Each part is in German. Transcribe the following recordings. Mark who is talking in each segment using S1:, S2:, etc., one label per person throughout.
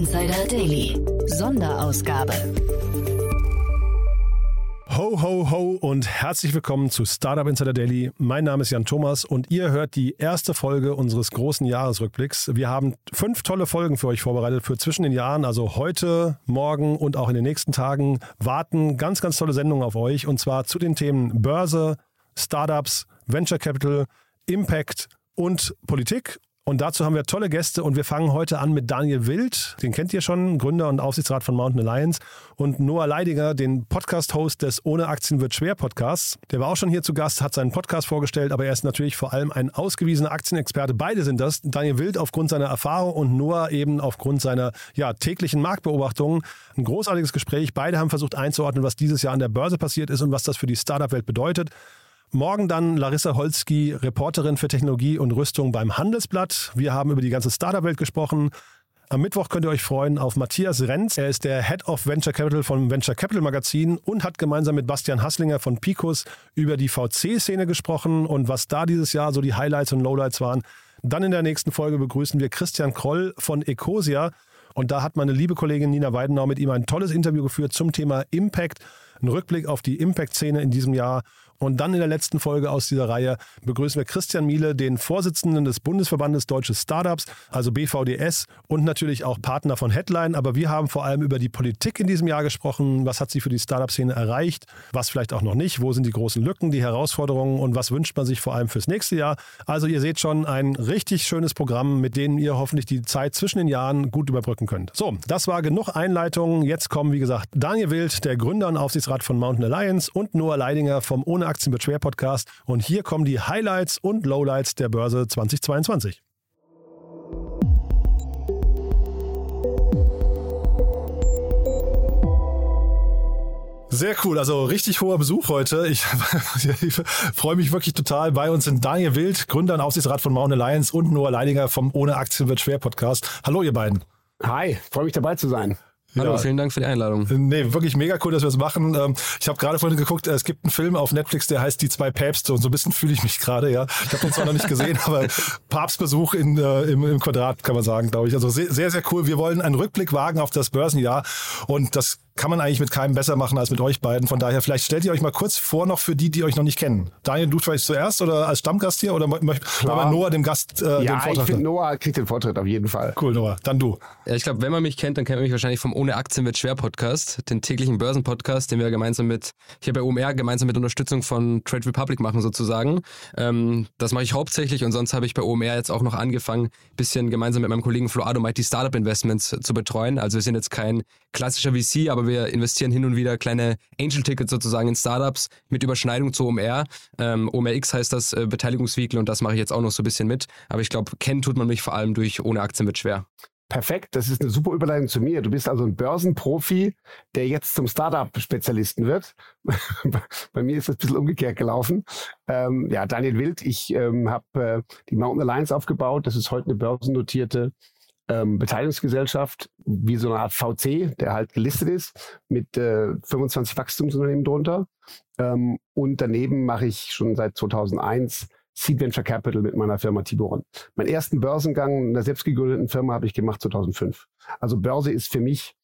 S1: Insider Daily. Sonderausgabe.
S2: Ho, ho, ho und herzlich willkommen zu Startup Insider Daily. Mein Name ist Jan Thomas und ihr hört die erste Folge unseres großen Jahresrückblicks. Wir haben fünf tolle Folgen für euch vorbereitet für zwischen den Jahren, also heute, morgen und auch in den nächsten Tagen warten ganz, ganz tolle Sendungen auf euch und zwar zu den Themen Börse, Startups, Venture Capital, Impact und Politik. Und dazu haben wir tolle Gäste und wir fangen heute an mit Daniel Wild, den kennt ihr schon, Gründer und Aufsichtsrat von Mountain Alliance und Noah Leidinger, den Podcast-Host des Ohne Aktien wird schwer Podcasts. Der war auch schon hier zu Gast, hat seinen Podcast vorgestellt, aber er ist natürlich vor allem ein ausgewiesener Aktienexperte. Beide sind das. Daniel Wild aufgrund seiner Erfahrung und Noah eben aufgrund seiner ja, täglichen Marktbeobachtungen. Ein großartiges Gespräch. Beide haben versucht einzuordnen, was dieses Jahr an der Börse passiert ist und was das für die Startup-Welt bedeutet. Morgen dann Larissa Holzki, Reporterin für Technologie und Rüstung beim Handelsblatt. Wir haben über die ganze Startup-Welt gesprochen. Am Mittwoch könnt ihr euch freuen auf Matthias Renz. Er ist der Head of Venture Capital vom Venture Capital Magazin und hat gemeinsam mit Bastian Hasslinger von Picos über die VC-Szene gesprochen und was da dieses Jahr so die Highlights und Lowlights waren. Dann in der nächsten Folge begrüßen wir Christian Kroll von Ecosia. Und da hat meine liebe Kollegin Nina Weidenau mit ihm ein tolles Interview geführt zum Thema Impact. Ein Rückblick auf die Impact-Szene in diesem Jahr und dann in der letzten Folge aus dieser Reihe begrüßen wir Christian Miele, den Vorsitzenden des Bundesverbandes Deutsche Startups, also BVDS und natürlich auch Partner von Headline. Aber wir haben vor allem über die Politik in diesem Jahr gesprochen. Was hat sie für die Startup-Szene erreicht? Was vielleicht auch noch nicht? Wo sind die großen Lücken, die Herausforderungen und was wünscht man sich vor allem fürs nächste Jahr? Also ihr seht schon ein richtig schönes Programm, mit dem ihr hoffentlich die Zeit zwischen den Jahren gut überbrücken könnt. So, das war genug Einleitung. Jetzt kommen, wie gesagt, Daniel Wild, der Gründer und Aufsichtsrat von Mountain Alliance und Noah Leidinger vom Ohne Aktien wird schwer Podcast. Und hier kommen die Highlights und Lowlights der Börse 2022. Sehr cool, also richtig hoher Besuch heute. Ich, ich, freue mich wirklich total. Bei uns sind Daniel Wild, Gründer und Aufsichtsrat von Mount Alliance und Noah Leidinger vom Ohne Aktien wird schwer Podcast. Hallo ihr beiden.
S3: Hi, freue mich dabei zu sein.
S4: Hallo, ja. vielen Dank für die Einladung.
S2: Nee, wirklich mega cool, dass wir es das machen. Ähm, ich habe gerade vorhin geguckt, es gibt einen Film auf Netflix, der heißt Die zwei Päpste und so ein bisschen fühle ich mich gerade, ja. Ich habe den zwar noch nicht gesehen, aber Papstbesuch in, äh, im, im Quadrat kann man sagen, glaube ich. Also sehr, sehr cool. Wir wollen einen Rückblick wagen auf das Börsenjahr und das kann man eigentlich mit keinem besser machen als mit euch beiden. Von daher, vielleicht stellt ihr euch mal kurz vor, noch für die, die euch noch nicht kennen. Daniel, du vielleicht zuerst oder als Stammgast hier oder möchte Noah dem Gast
S3: äh, ja, den Vortritt? Ja, ich finde, Noah kriegt den Vortritt auf jeden Fall.
S2: Cool, Noah. Dann du.
S4: Ja, ich glaube, wenn man mich kennt, dann kennt man mich wahrscheinlich vom Ohne Aktien wird schwer Podcast, den täglichen Börsenpodcast, den wir gemeinsam mit, hier bei OMR, gemeinsam mit Unterstützung von Trade Republic machen sozusagen. Ähm, das mache ich hauptsächlich und sonst habe ich bei OMR jetzt auch noch angefangen, ein bisschen gemeinsam mit meinem Kollegen Flo Adomite die Startup Investments zu betreuen. Also wir sind jetzt kein klassischer VC, aber wir investieren hin und wieder kleine Angel-Tickets sozusagen in Startups mit Überschneidung zu OMR. Ähm, OMRX heißt das äh, Beteiligungsvehikel und das mache ich jetzt auch noch so ein bisschen mit. Aber ich glaube, kennen tut man mich vor allem durch ohne Aktien wird schwer.
S3: Perfekt, das ist eine super Überleitung zu mir. Du bist also ein Börsenprofi, der jetzt zum Startup-Spezialisten wird. Bei mir ist das ein bisschen umgekehrt gelaufen. Ähm, ja, Daniel Wild, ich ähm, habe äh, die Mountain Alliance aufgebaut. Das ist heute eine börsennotierte ähm, Beteiligungsgesellschaft, wie so eine Art VC, der halt gelistet ist, mit äh, 25 Wachstumsunternehmen drunter. Ähm, und daneben mache ich schon seit 2001 Seed Venture Capital mit meiner Firma Tiboron. Meinen ersten Börsengang in einer selbst gegründeten Firma habe ich gemacht 2005. Also Börse ist für mich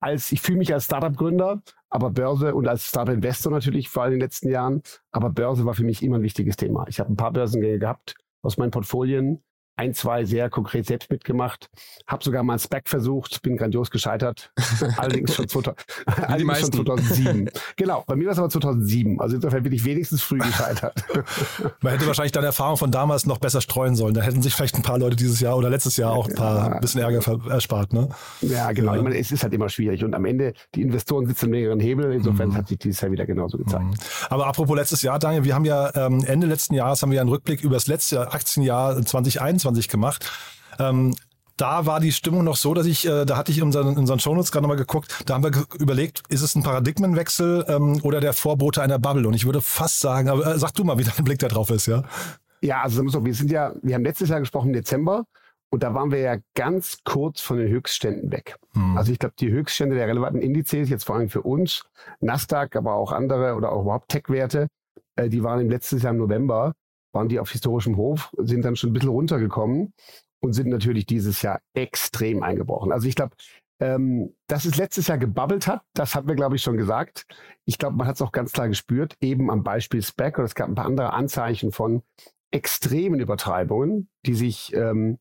S3: als, ich fühle mich als Startup-Gründer, aber Börse und als Startup-Investor natürlich vor allem in den letzten Jahren, aber Börse war für mich immer ein wichtiges Thema. Ich habe ein paar Börsengänge gehabt aus meinen Portfolien, ein, zwei sehr konkret selbst mitgemacht. Habe sogar mal ein Spec versucht, bin grandios gescheitert. allerdings schon, 2000, allerdings schon 2007. Genau, bei mir war es aber 2007. Also insofern bin ich wenigstens früh gescheitert.
S2: Man hätte wahrscheinlich deine Erfahrung von damals noch besser streuen sollen. Da hätten sich vielleicht ein paar Leute dieses Jahr oder letztes Jahr auch ein paar ja. bisschen Ärger erspart. Ne?
S3: Ja, genau. Ja. Ich meine, es ist halt immer schwierig. Und am Ende, die Investoren sitzen in mehreren Hebeln. Insofern mhm. hat sich dieses Jahr wieder genauso gezeigt. Mhm.
S2: Aber apropos letztes Jahr, Daniel, wir haben ja ähm, Ende letzten Jahres haben wir einen Rückblick über das letzte Aktienjahr 2021 2021 gemacht. Ähm, da war die Stimmung noch so, dass ich, äh, da hatte ich in unseren, in unseren Shownotes gerade nochmal geguckt, da haben wir überlegt, ist es ein Paradigmenwechsel ähm, oder der Vorbote einer Bubble? Und ich würde fast sagen, aber äh, sag du mal, wie dein Blick da drauf ist, ja?
S3: Ja, also so, wir sind ja, wir haben letztes Jahr gesprochen im Dezember und da waren wir ja ganz kurz von den Höchstständen weg. Hm. Also ich glaube, die Höchststände der relevanten Indizes, jetzt vor allem für uns, Nasdaq, aber auch andere oder auch überhaupt Tech-Werte, äh, die waren im letzten Jahr im November waren die auf historischem Hof, sind dann schon ein bisschen runtergekommen. und sind natürlich dieses Jahr extrem eingebrochen. Also ich glaube, ähm, dass es letztes Jahr gebabbelt hat, das haben wir, glaube ich, schon gesagt. Ich glaube, man hat es auch ganz klar gespürt, eben am Beispiel Spec, oder es gab ein paar andere Anzeichen von extremen Übertreibungen, die sich ähm,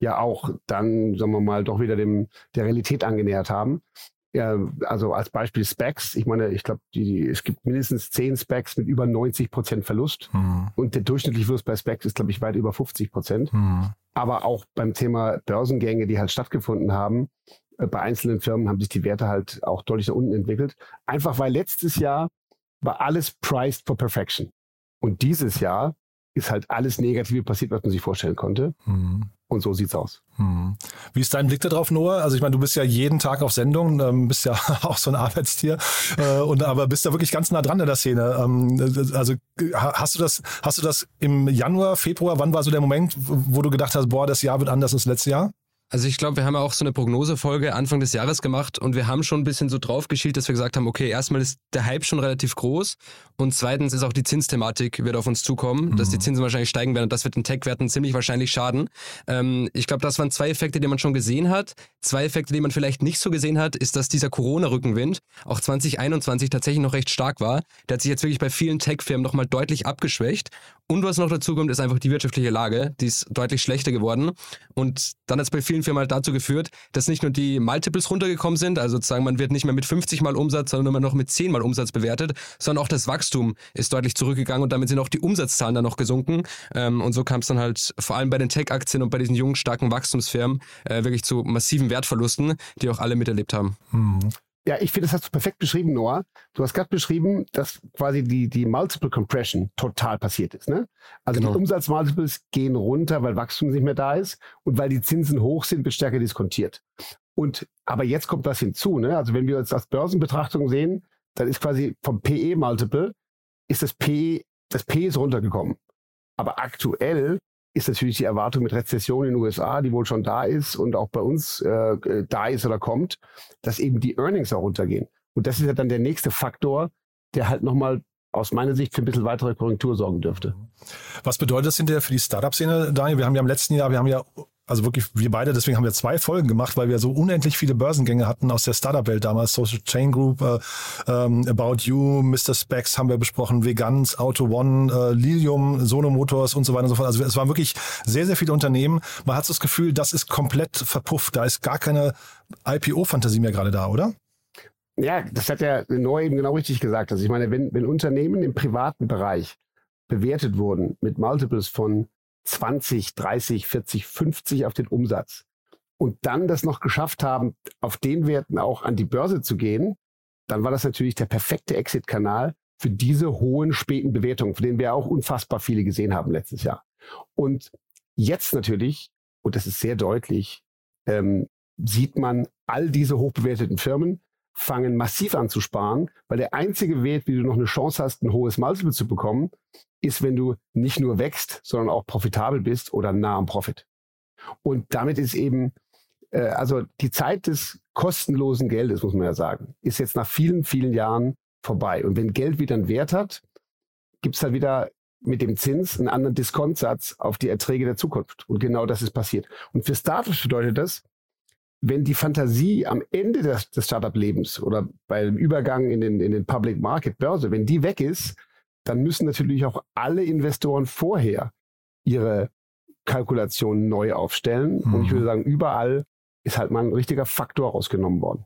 S3: ja auch dann, sagen wir mal, doch wieder dem, der Realität angenähert haben. Ja, also als Beispiel Specs. Ich meine, ich glaube, es gibt mindestens zehn Specs mit über 90 Prozent Verlust. Mhm. Und der durchschnittliche Verlust bei Specs ist, glaube ich, weit über 50 Prozent. Mhm. Aber auch beim Thema Börsengänge, die halt stattgefunden haben, äh, bei einzelnen Firmen haben sich die Werte halt auch deutlich nach unten entwickelt. Einfach weil letztes Jahr war alles priced for perfection. Und dieses Jahr ist halt alles Negative passiert, was man sich vorstellen konnte. Mhm. Und so sieht's aus.
S5: Hm. Wie ist dein Blick darauf, Noah? Also ich meine, du bist ja jeden Tag auf Sendung, ähm, bist ja auch so ein Arbeitstier, äh, und aber bist ja wirklich ganz nah dran in der Szene. Ähm, also hast du das, hast du das im Januar, Februar? Wann war so der Moment, wo du gedacht hast, boah, das Jahr wird anders als das letzte Jahr?
S4: Also ich glaube, wir haben ja auch so eine Prognosefolge Anfang des Jahres gemacht und wir haben schon ein bisschen so drauf geschielt, dass wir gesagt haben, okay, erstmal ist der Hype schon relativ groß und zweitens ist auch die Zinsthematik wird auf uns zukommen, mhm. dass die mhm. Zinsen wahrscheinlich steigen werden und das wird den Tech-Werten ziemlich wahrscheinlich schaden. Ähm, ich glaube, das waren zwei Effekte, die man schon gesehen hat. Zwei Effekte, die man vielleicht nicht so gesehen hat, ist, dass dieser Corona-Rückenwind auch 2021 tatsächlich noch recht stark war. Der hat sich jetzt wirklich bei vielen Tech-Firmen nochmal deutlich abgeschwächt und was noch dazu kommt, ist einfach die wirtschaftliche Lage. Die ist deutlich schlechter geworden. Und dann hat es bei vielen Firmen halt dazu geführt, dass nicht nur die Multiples runtergekommen sind, also sozusagen man wird nicht mehr mit 50 mal Umsatz, sondern nur noch mit 10 mal Umsatz bewertet, sondern auch das Wachstum ist deutlich zurückgegangen und damit sind auch die Umsatzzahlen dann noch gesunken. Ähm, und so kam es dann halt vor allem bei den Tech-Aktien und bei diesen jungen, starken Wachstumsfirmen äh, wirklich zu massiven Wertverlusten, die auch alle miterlebt haben. Mhm.
S3: Ja, ich finde, das hast du perfekt beschrieben, Noah. Du hast gerade beschrieben, dass quasi die, die Multiple Compression total passiert ist. Ne? Also genau. die Umsatzmultiples gehen runter, weil Wachstum nicht mehr da ist und weil die Zinsen hoch sind, wird stärker diskontiert. Und aber jetzt kommt was hinzu. Ne? Also wenn wir uns das Börsenbetrachtung sehen, dann ist quasi vom PE-Multiple ist das P, das P ist runtergekommen. Aber aktuell ist natürlich die Erwartung mit Rezession in den USA, die wohl schon da ist und auch bei uns äh, da ist oder kommt, dass eben die Earnings auch runtergehen. Und das ist ja dann der nächste Faktor, der halt nochmal aus meiner Sicht für ein bisschen weitere Korrektur sorgen dürfte.
S5: Was bedeutet das hinterher für die Startup-Szene, Daniel? Wir haben ja im letzten Jahr, wir haben ja also wirklich wir beide, deswegen haben wir zwei Folgen gemacht, weil wir so unendlich viele Börsengänge hatten aus der Startup-Welt damals. Social Chain Group, äh, ähm, About You, Mr. Specs haben wir besprochen, Vegans, Auto One, äh, Lilium, Sono Motors und so weiter und so fort. Also es waren wirklich sehr, sehr viele Unternehmen. Man hat so das Gefühl, das ist komplett verpufft. Da ist gar keine IPO-Fantasie mehr gerade da, oder?
S3: Ja, das hat ja Neu eben genau richtig gesagt. Also ich meine, wenn, wenn Unternehmen im privaten Bereich bewertet wurden mit Multiples von 20, 30, 40, 50 auf den Umsatz und dann das noch geschafft haben, auf den Werten auch an die Börse zu gehen, dann war das natürlich der perfekte Exit-Kanal für diese hohen späten Bewertungen, von denen wir auch unfassbar viele gesehen haben letztes Jahr. Und jetzt natürlich, und das ist sehr deutlich, ähm, sieht man all diese hochbewerteten Firmen fangen massiv an zu sparen, weil der einzige Wert, wie du noch eine Chance hast, ein hohes Multiple zu bekommen, ist, wenn du nicht nur wächst, sondern auch profitabel bist oder nah am Profit. Und damit ist eben, äh, also die Zeit des kostenlosen Geldes, muss man ja sagen, ist jetzt nach vielen, vielen Jahren vorbei. Und wenn Geld wieder einen Wert hat, gibt es halt wieder mit dem Zins einen anderen Diskontsatz auf die Erträge der Zukunft. Und genau das ist passiert. Und für Startups bedeutet das, wenn die Fantasie am Ende des, des Startup-Lebens oder beim Übergang in den, in den Public Market Börse, wenn die weg ist, dann müssen natürlich auch alle Investoren vorher ihre Kalkulationen neu aufstellen. Mhm. Und ich würde mhm. sagen, überall ist halt mal ein richtiger Faktor rausgenommen worden.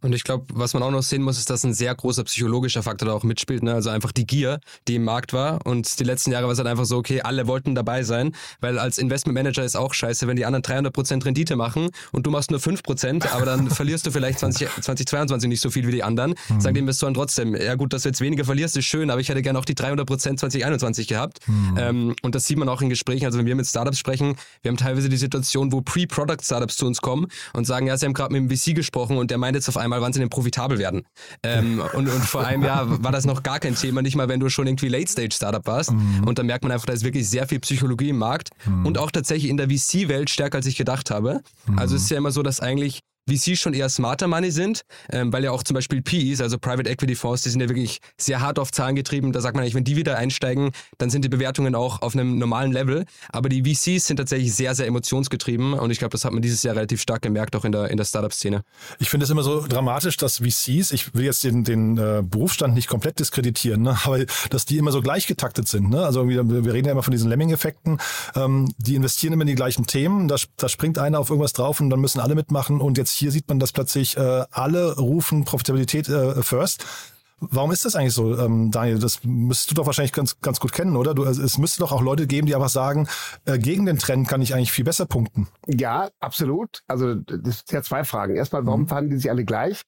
S4: Und ich glaube, was man auch noch sehen muss, ist, dass ein sehr großer psychologischer Faktor da auch mitspielt. Ne? Also einfach die Gier, die im Markt war. Und die letzten Jahre war es halt einfach so, okay, alle wollten dabei sein, weil als Investmentmanager ist auch scheiße, wenn die anderen 300% Rendite machen und du machst nur 5%, aber dann verlierst du vielleicht 20, 2022 nicht so viel wie die anderen. Mhm. Sagen die Investoren trotzdem, ja gut, dass du jetzt weniger verlierst, ist schön, aber ich hätte gerne auch die 300% 2021 gehabt. Mhm. Ähm, und das sieht man auch in Gesprächen. Also wenn wir mit Startups sprechen, wir haben teilweise die Situation, wo Pre-Product-Startups zu uns kommen und sagen, ja, sie haben gerade mit dem VC gesprochen und der meint jetzt auf einmal, einmal, wann sie denn profitabel werden. Ähm, und, und vor einem Jahr war das noch gar kein Thema, nicht mal wenn du schon irgendwie Late-Stage-Startup warst. Mhm. Und da merkt man einfach, da ist wirklich sehr viel Psychologie im Markt mhm. und auch tatsächlich in der VC-Welt stärker, als ich gedacht habe. Mhm. Also es ist ja immer so, dass eigentlich VCs schon eher smarter Money sind, ähm, weil ja auch zum Beispiel PEs, also Private Equity Fonds, die sind ja wirklich sehr hart auf Zahlen getrieben. Da sagt man eigentlich, wenn die wieder einsteigen, dann sind die Bewertungen auch auf einem normalen Level. Aber die VCs sind tatsächlich sehr, sehr emotionsgetrieben und ich glaube, das hat man dieses Jahr relativ stark gemerkt, auch in der, in der Startup-Szene.
S5: Ich finde es immer so dramatisch, dass VCs, ich will jetzt den, den äh, Berufsstand nicht komplett diskreditieren, ne, aber dass die immer so gleich getaktet sind. Ne? Also wir, reden ja immer von diesen Lemming-Effekten. Ähm, die investieren immer in die gleichen Themen. Da, da springt einer auf irgendwas drauf und dann müssen alle mitmachen. Und jetzt hier sieht man, dass plötzlich äh, alle rufen Profitabilität äh, first. Warum ist das eigentlich so, ähm, Daniel? Das müsstest du doch wahrscheinlich ganz, ganz gut kennen, oder? Du, also es müsste doch auch Leute geben, die einfach sagen, äh, gegen den Trend kann ich eigentlich viel besser punkten.
S3: Ja, absolut. Also das sind ja zwei Fragen. Erstmal, warum mhm. fanden die sich alle gleich?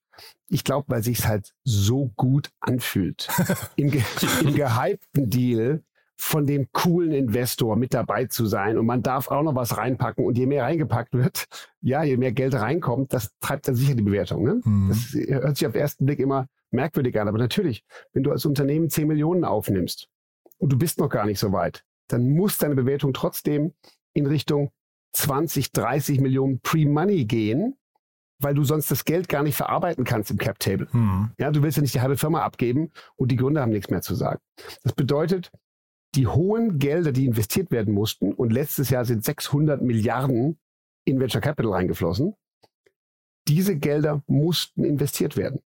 S3: Ich glaube, weil sich halt so gut anfühlt. Im, ge Im gehypten Deal von dem coolen Investor mit dabei zu sein und man darf auch noch was reinpacken und je mehr reingepackt wird, ja, je mehr Geld reinkommt, das treibt dann sicher die Bewertung. Ne? Mhm. Das hört sich auf den ersten Blick immer merkwürdig an, aber natürlich, wenn du als Unternehmen 10 Millionen aufnimmst und du bist noch gar nicht so weit, dann muss deine Bewertung trotzdem in Richtung 20, 30 Millionen Pre-Money gehen, weil du sonst das Geld gar nicht verarbeiten kannst im Cap-Table. Mhm. Ja, du willst ja nicht die halbe Firma abgeben und die Gründer haben nichts mehr zu sagen. Das bedeutet, die hohen Gelder, die investiert werden mussten, und letztes Jahr sind 600 Milliarden in Venture Capital reingeflossen, diese Gelder mussten investiert werden.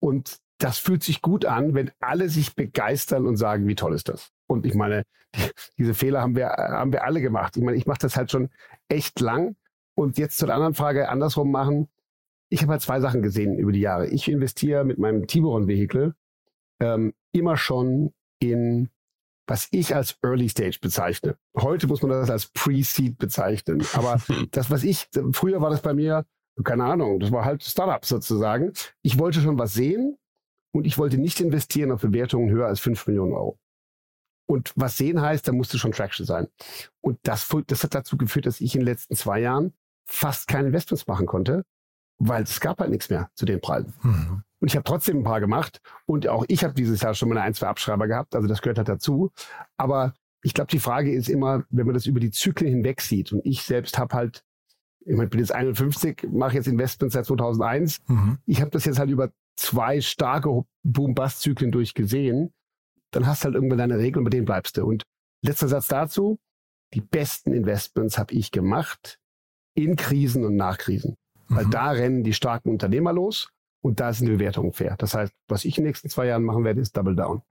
S3: Und das fühlt sich gut an, wenn alle sich begeistern und sagen, wie toll ist das. Und ich meine, die, diese Fehler haben wir, haben wir alle gemacht. Ich meine, ich mache das halt schon echt lang. Und jetzt zur anderen Frage andersrum machen. Ich habe halt zwei Sachen gesehen über die Jahre. Ich investiere mit meinem Tiburon-Vehikel ähm, immer schon in was ich als Early Stage bezeichne. Heute muss man das als Pre-Seed bezeichnen. Aber das, was ich, früher war das bei mir, keine Ahnung, das war halt Startup sozusagen. Ich wollte schon was sehen und ich wollte nicht investieren auf Bewertungen höher als 5 Millionen Euro. Und was sehen heißt, da musste schon Traction sein. Und das, das hat dazu geführt, dass ich in den letzten zwei Jahren fast keine Investments machen konnte, weil es gab halt nichts mehr zu den Preisen. Mhm. Und ich habe trotzdem ein paar gemacht. Und auch ich habe dieses Jahr schon mal ein, zwei Abschreiber gehabt. Also das gehört halt dazu. Aber ich glaube, die Frage ist immer, wenn man das über die Zyklen hinweg sieht. Und ich selbst habe halt, ich mein, bin jetzt 51, mache jetzt Investments seit 2001. Mhm. Ich habe das jetzt halt über zwei starke Boom-Bust-Zyklen durchgesehen. Dann hast du halt irgendwann deine Regeln, bei denen bleibst du. Und letzter Satz dazu. Die besten Investments habe ich gemacht in Krisen und nach Krisen. Mhm. Weil da rennen die starken Unternehmer los und da sind die Bewertungen fair. Das heißt, was ich in den nächsten zwei Jahren machen werde, ist Double Down.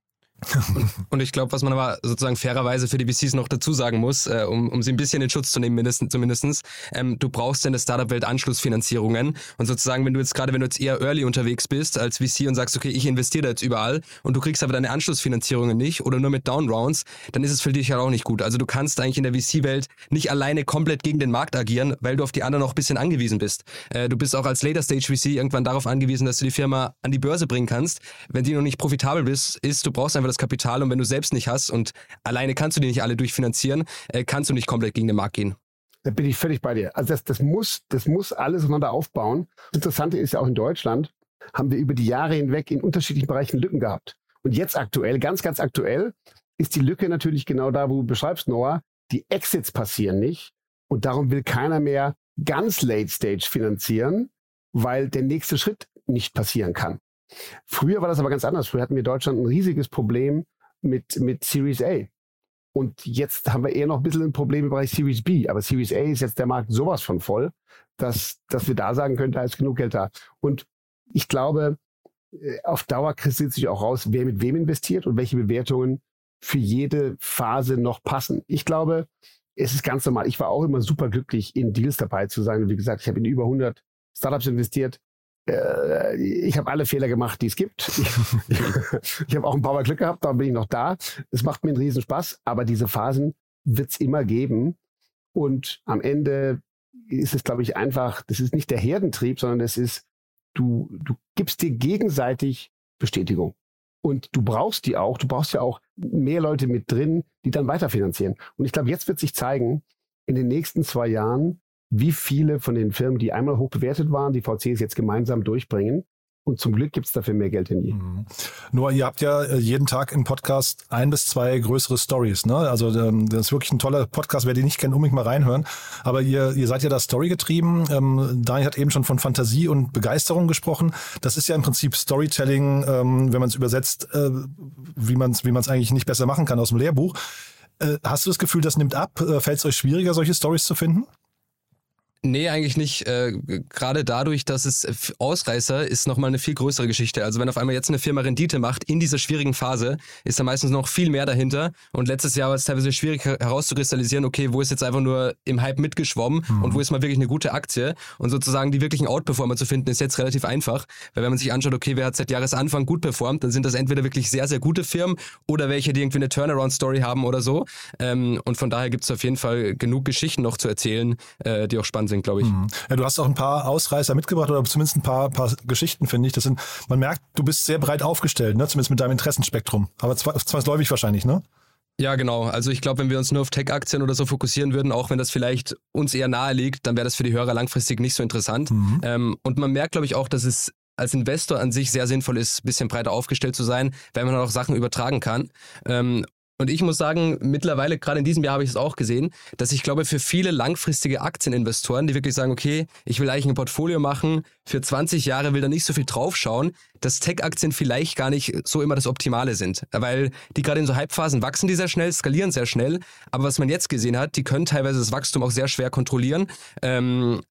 S4: Und ich glaube, was man aber sozusagen fairerweise für die VCs noch dazu sagen muss, äh, um, um sie ein bisschen in Schutz zu nehmen, zumindestens, ähm, du brauchst in der Startup-Welt Anschlussfinanzierungen. Und sozusagen, wenn du jetzt gerade, wenn du jetzt eher early unterwegs bist als VC und sagst, okay, ich investiere da jetzt überall und du kriegst aber deine Anschlussfinanzierungen nicht oder nur mit Downrounds, dann ist es für dich halt auch nicht gut. Also du kannst eigentlich in der VC-Welt nicht alleine komplett gegen den Markt agieren, weil du auf die anderen noch ein bisschen angewiesen bist. Äh, du bist auch als Later-Stage-VC irgendwann darauf angewiesen, dass du die Firma an die Börse bringen kannst. Wenn die noch nicht profitabel bist, ist, du brauchst einfach das Kapital und wenn du selbst nicht hast und alleine kannst du die nicht alle durchfinanzieren, äh, kannst du nicht komplett gegen den Markt gehen.
S3: Da bin ich völlig bei dir. Also das, das muss, das muss alles einander aufbauen. Das Interessante ist ja auch in Deutschland haben wir über die Jahre hinweg in unterschiedlichen Bereichen Lücken gehabt. Und jetzt aktuell, ganz, ganz aktuell, ist die Lücke natürlich genau da, wo du beschreibst, Noah. Die Exits passieren nicht. Und darum will keiner mehr ganz Late Stage finanzieren, weil der nächste Schritt nicht passieren kann. Früher war das aber ganz anders. Früher hatten wir in Deutschland ein riesiges Problem mit, mit Series A. Und jetzt haben wir eher noch ein bisschen ein Problem im Bereich Series B. Aber Series A ist jetzt der Markt sowas von voll, dass, dass wir da sagen können, da ist genug Geld da. Und ich glaube, äh, auf Dauer kristallisiert sich auch raus, wer mit wem investiert und welche Bewertungen für jede Phase noch passen. Ich glaube, es ist ganz normal. Ich war auch immer super glücklich, in Deals dabei zu sein. Und wie gesagt, ich habe in über 100 Startups investiert äh, ich habe alle Fehler gemacht, die es gibt. Ich, ich habe auch ein paar Mal Glück gehabt, darum bin ich noch da. Es macht mir einen riesen Spaß, aber diese Phasen wird es immer geben. Und am Ende ist es, glaube ich, einfach, das ist nicht der Herdentrieb, sondern es ist, du, du gibst dir gegenseitig Bestätigung. Und du brauchst die auch, du brauchst ja auch mehr Leute mit drin, die dann weiterfinanzieren. Und ich glaube, jetzt wird sich zeigen, in den nächsten zwei Jahren, wie viele von den Firmen, die einmal hoch bewertet waren, die VCs jetzt gemeinsam durchbringen Und zum Glück gibt es dafür mehr Geld denn je.
S5: Mhm. Nur ihr habt ja äh, jeden Tag im Podcast ein bis zwei größere Stories. Ne? Also ähm, das ist wirklich ein toller Podcast. Wer die nicht kennt, unbedingt mal reinhören. Aber ihr, ihr seid ja da Story getrieben. Ähm, Daniel hat eben schon von Fantasie und Begeisterung gesprochen. Das ist ja im Prinzip Storytelling, ähm, wenn man es übersetzt, äh, wie man es wie man's eigentlich nicht besser machen kann aus dem Lehrbuch. Äh, hast du das Gefühl, das nimmt ab? Äh, Fällt es euch schwieriger, solche Stories zu finden?
S4: Nee, eigentlich nicht. Äh, Gerade dadurch, dass es Ausreißer ist nochmal eine viel größere Geschichte. Also wenn auf einmal jetzt eine Firma Rendite macht in dieser schwierigen Phase, ist da meistens noch viel mehr dahinter. Und letztes Jahr war es teilweise schwierig herauszukristallisieren, okay, wo ist jetzt einfach nur im Hype mitgeschwommen mhm. und wo ist mal wirklich eine gute Aktie. Und sozusagen die wirklichen Outperformer zu finden, ist jetzt relativ einfach. Weil wenn man sich anschaut, okay, wer hat seit Jahresanfang gut performt, dann sind das entweder wirklich sehr, sehr gute Firmen oder welche, die irgendwie eine Turnaround-Story haben oder so. Ähm, und von daher gibt es auf jeden Fall genug Geschichten noch zu erzählen, äh, die auch spannend sind, glaube ich. Mhm.
S5: Ja, du hast auch ein paar Ausreißer mitgebracht oder zumindest ein paar, paar Geschichten, finde ich. Das sind, man merkt, du bist sehr breit aufgestellt, ne? zumindest mit deinem Interessenspektrum. Aber zwangsläufig wahrscheinlich, ne?
S4: Ja, genau. Also ich glaube, wenn wir uns nur auf Tech-Aktien oder so fokussieren würden, auch wenn das vielleicht uns eher nahe liegt, dann wäre das für die Hörer langfristig nicht so interessant. Mhm. Ähm, und man merkt, glaube ich, auch, dass es als Investor an sich sehr sinnvoll ist, ein bisschen breiter aufgestellt zu sein, weil man auch Sachen übertragen kann. Ähm, und ich muss sagen, mittlerweile, gerade in diesem Jahr habe ich es auch gesehen, dass ich glaube, für viele langfristige Aktieninvestoren, die wirklich sagen, okay, ich will eigentlich ein Portfolio machen, für 20 Jahre will da nicht so viel draufschauen, dass Tech-Aktien vielleicht gar nicht so immer das Optimale sind. Weil die gerade in so Hypephasen wachsen die sehr schnell, skalieren sehr schnell. Aber was man jetzt gesehen hat, die können teilweise das Wachstum auch sehr schwer kontrollieren. Ähm,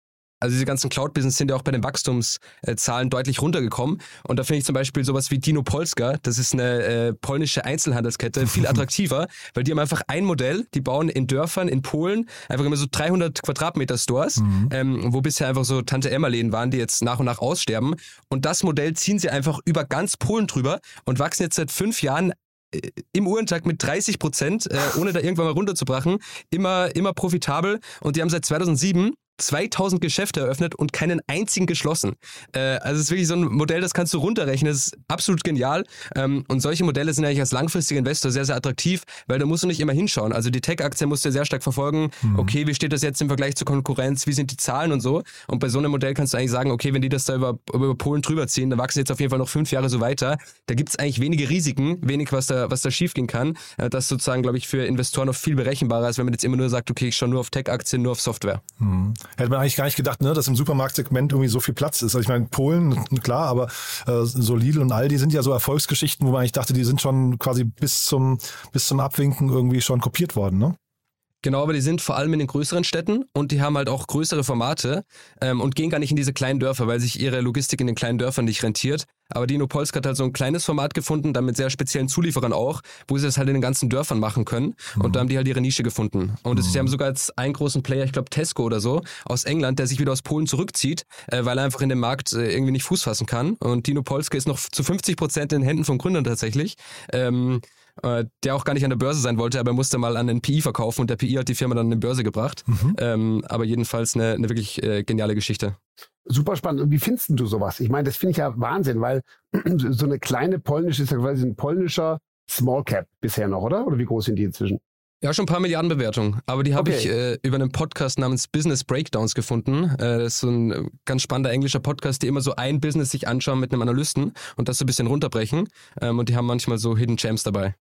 S4: also diese ganzen Cloud-Business sind ja auch bei den Wachstumszahlen deutlich runtergekommen. Und da finde ich zum Beispiel sowas wie Dino Polska, das ist eine äh, polnische Einzelhandelskette, viel attraktiver, weil die haben einfach ein Modell, die bauen in Dörfern in Polen einfach immer so 300 Quadratmeter Stores, mhm. ähm, wo bisher einfach so Tante-Emma-Läden waren, die jetzt nach und nach aussterben. Und das Modell ziehen sie einfach über ganz Polen drüber und wachsen jetzt seit fünf Jahren äh, im Uhrentag mit 30 Prozent, äh, ohne da irgendwann mal runterzubrachen, immer, immer profitabel. Und die haben seit 2007 2000 Geschäfte eröffnet und keinen einzigen geschlossen. Äh, also es ist wirklich so ein Modell, das kannst du runterrechnen, das ist absolut genial. Ähm, und solche Modelle sind eigentlich als langfristiger Investor sehr, sehr attraktiv, weil da musst du nicht immer hinschauen. Also die Tech-Aktie musst du sehr stark verfolgen. Mhm. Okay, wie steht das jetzt im Vergleich zur Konkurrenz? Wie sind die Zahlen und so? Und bei so einem Modell kannst du eigentlich sagen, okay, wenn die das da über, über Polen drüber ziehen, dann wachsen jetzt auf jeden Fall noch fünf Jahre so weiter. Da gibt es eigentlich wenige Risiken, wenig, was da, was da schief gehen kann. Äh, das ist sozusagen, glaube ich, für Investoren noch viel berechenbarer, als wenn man jetzt immer nur sagt, okay, ich schaue nur auf Tech-Aktien, nur auf Software.
S5: Mhm. Hätte man eigentlich gar nicht gedacht, ne, dass im Supermarktsegment irgendwie so viel Platz ist. Also ich meine, Polen, klar, aber äh, so Lidl und Aldi sind ja so Erfolgsgeschichten, wo man eigentlich dachte, die sind schon quasi bis zum, bis zum Abwinken irgendwie schon kopiert worden, ne?
S4: Genau, aber die sind vor allem in den größeren Städten und die haben halt auch größere Formate ähm, und gehen gar nicht in diese kleinen Dörfer, weil sich ihre Logistik in den kleinen Dörfern nicht rentiert. Aber Dino Polsk hat halt so ein kleines Format gefunden, dann mit sehr speziellen Zulieferern auch, wo sie das halt in den ganzen Dörfern machen können. Mhm. Und da haben die halt ihre Nische gefunden. Und mhm. sie haben sogar jetzt einen großen Player, ich glaube Tesco oder so, aus England, der sich wieder aus Polen zurückzieht, äh, weil er einfach in dem Markt äh, irgendwie nicht Fuß fassen kann. Und Dino Polska ist noch zu 50 Prozent in den Händen von Gründern tatsächlich. Ähm, äh, der auch gar nicht an der Börse sein wollte, aber er musste mal an den PI verkaufen und der PI hat die Firma dann an die Börse gebracht. Mhm. Ähm, aber jedenfalls eine, eine wirklich äh, geniale Geschichte.
S3: Super spannend. Und wie findest du sowas? Ich meine, das finde ich ja Wahnsinn, weil so eine kleine polnische ist ja quasi ein polnischer Small Cap bisher noch, oder? Oder wie groß sind die inzwischen?
S4: Ja, schon ein paar Milliarden Bewertungen. Aber die habe okay. ich äh, über einen Podcast namens Business Breakdowns gefunden. Äh, das ist so ein ganz spannender englischer Podcast, die immer so ein Business sich anschauen mit einem Analysten und das so ein bisschen runterbrechen. Ähm, und die haben manchmal so Hidden Gems dabei.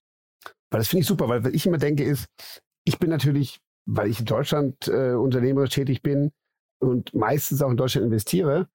S3: Weil das finde ich super, weil was ich immer denke ist, ich bin natürlich, weil ich in Deutschland äh, unternehmerisch tätig bin und meistens auch in Deutschland investiere,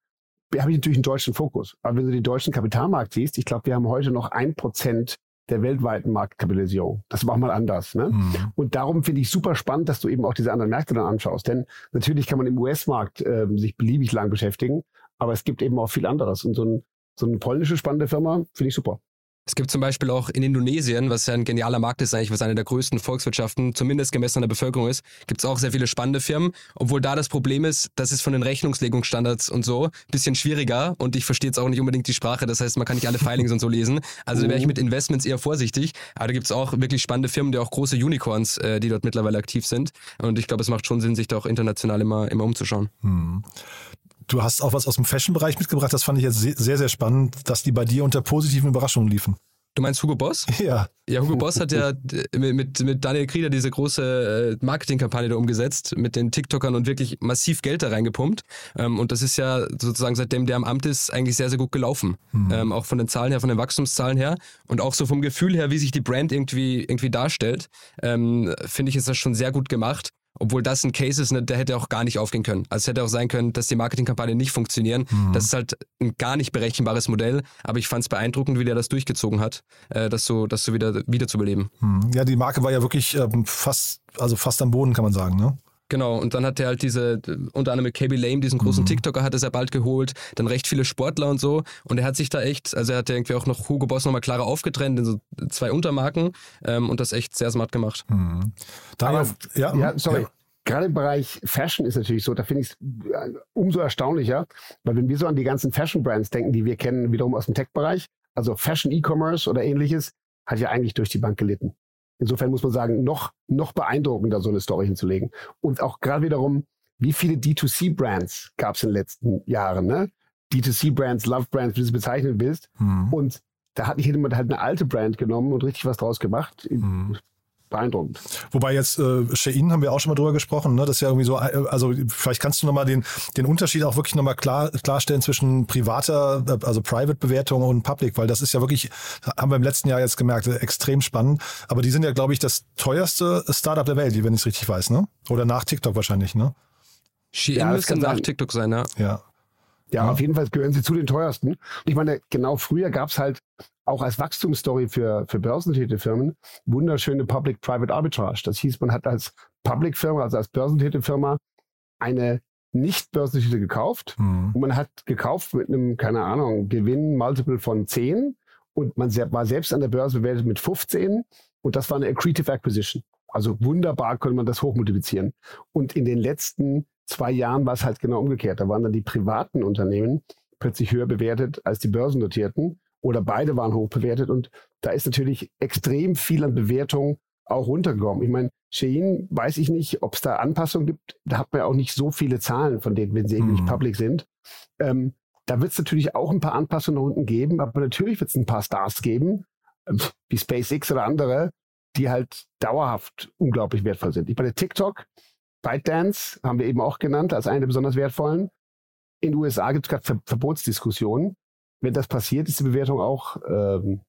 S3: habe ich natürlich einen deutschen Fokus. Aber wenn du den deutschen Kapitalmarkt siehst, ich glaube, wir haben heute noch ein Prozent der weltweiten Marktkapitalisierung. Das war auch mal anders. Ne? Mhm. Und darum finde ich super spannend, dass du eben auch diese anderen Märkte dann anschaust. Denn natürlich kann man im US-Markt äh, sich beliebig lang beschäftigen, aber es gibt eben auch viel anderes. Und so, ein, so eine polnische spannende Firma finde ich super.
S4: Es gibt zum Beispiel auch in Indonesien, was ja ein genialer Markt ist eigentlich, was eine der größten Volkswirtschaften, zumindest gemessen an der Bevölkerung ist, gibt es auch sehr viele spannende Firmen. Obwohl da das Problem ist, das ist von den Rechnungslegungsstandards und so ein bisschen schwieriger und ich verstehe jetzt auch nicht unbedingt die Sprache. Das heißt, man kann nicht alle Filings und so lesen. Also da wäre ich mit Investments eher vorsichtig. Aber da gibt es auch wirklich spannende Firmen, die auch große Unicorns, äh, die dort mittlerweile aktiv sind. Und ich glaube, es macht schon Sinn, sich da auch international immer, immer umzuschauen. Hm.
S5: Du hast auch was aus dem Fashion-Bereich mitgebracht. Das fand ich jetzt sehr, sehr spannend, dass die bei dir unter positiven Überraschungen liefen.
S4: Du meinst Hugo Boss?
S5: Ja.
S4: Ja, Hugo Boss hat ja mit, mit Daniel Krieder diese große äh, Marketingkampagne da umgesetzt, mit den TikTokern und wirklich massiv Geld da reingepumpt. Ähm, und das ist ja sozusagen seitdem der am Amt ist, eigentlich sehr, sehr gut gelaufen. Ähm, auch von den Zahlen her, von den Wachstumszahlen her und auch so vom Gefühl her, wie sich die Brand irgendwie, irgendwie darstellt, ähm, finde ich, ist das schon sehr gut gemacht. Obwohl das ein Case ist, ne, der hätte auch gar nicht aufgehen können. Also es hätte auch sein können, dass die Marketingkampagnen nicht funktionieren. Mhm. Das ist halt ein gar nicht berechenbares Modell. Aber ich fand es beeindruckend, wie der das durchgezogen hat, äh, das so, das so wieder, wieder zu beleben.
S5: Mhm. Ja, die Marke war ja wirklich ähm, fast, also fast am Boden, kann man sagen, ne?
S4: Genau, und dann hat er halt diese, unter anderem mit KB Lame, diesen großen mhm. TikToker, hat er sehr bald geholt, dann recht viele Sportler und so. Und er hat sich da echt, also er hat ja irgendwie auch noch Hugo Boss nochmal klarer aufgetrennt in so zwei Untermarken ähm, und das echt sehr smart gemacht. Mhm.
S3: Aber, ja, ja, sorry. Ja. Gerade im Bereich Fashion ist natürlich so, da finde ich es äh, umso erstaunlicher, weil wenn wir so an die ganzen Fashion-Brands denken, die wir kennen, wiederum aus dem Tech-Bereich, also Fashion E-Commerce oder ähnliches, hat ja eigentlich durch die Bank gelitten. Insofern muss man sagen, noch, noch beeindruckender so eine Story hinzulegen. Und auch gerade wiederum, wie viele D2C-Brands gab es in den letzten Jahren, ne? D2C-Brands, Love-Brands, wie du es bezeichnen willst. Mhm. Und da hat nicht jemand halt eine alte Brand genommen und richtig was draus gemacht. Mhm beeindruckend.
S5: Wobei jetzt äh, Shein haben wir auch schon mal drüber gesprochen, ne? Das ist ja irgendwie so, äh, also vielleicht kannst du nochmal den, den Unterschied auch wirklich nochmal klar, klarstellen zwischen privater, äh, also Private-Bewertung und Public, weil das ist ja wirklich, haben wir im letzten Jahr jetzt gemerkt, extrem spannend. Aber die sind ja, glaube ich, das teuerste Startup der Welt, wenn ich es richtig weiß, ne? Oder nach TikTok wahrscheinlich, ne?
S4: Shein ja, müsste nach TikTok sein, ja.
S5: Ja.
S3: Ja, auf jeden Fall gehören sie zu den teuersten. Ich meine, genau früher gab es halt auch als Wachstumsstory für, für börsentätige Firmen wunderschöne Public-Private Arbitrage. Das hieß, man hat als Public-Firma, also als börsentätige Firma, eine nicht börsentätige gekauft mhm. und man hat gekauft mit einem, keine Ahnung, Gewinn-Multiple von 10 und man war selbst an der Börse bewertet mit 15 und das war eine Accretive Acquisition. Also wunderbar konnte man das hochmultiplizieren. Und in den letzten zwei Jahren war es halt genau umgekehrt. Da waren dann die privaten Unternehmen plötzlich höher bewertet als die börsennotierten oder beide waren hoch bewertet und da ist natürlich extrem viel an Bewertung auch runtergekommen. Ich meine, Shein weiß ich nicht, ob es da Anpassungen gibt. Da hat man ja auch nicht so viele Zahlen von denen, wenn sie mhm. public sind. Ähm, da wird es natürlich auch ein paar Anpassungen nach unten geben, aber natürlich wird es ein paar Stars geben, äh, wie SpaceX oder andere, die halt dauerhaft unglaublich wertvoll sind. Ich meine, TikTok, ByteDance haben wir eben auch genannt als eine der besonders wertvollen. In den USA gibt es gerade Ver Verbotsdiskussionen wenn das passiert, ist die Bewertung auch ähm,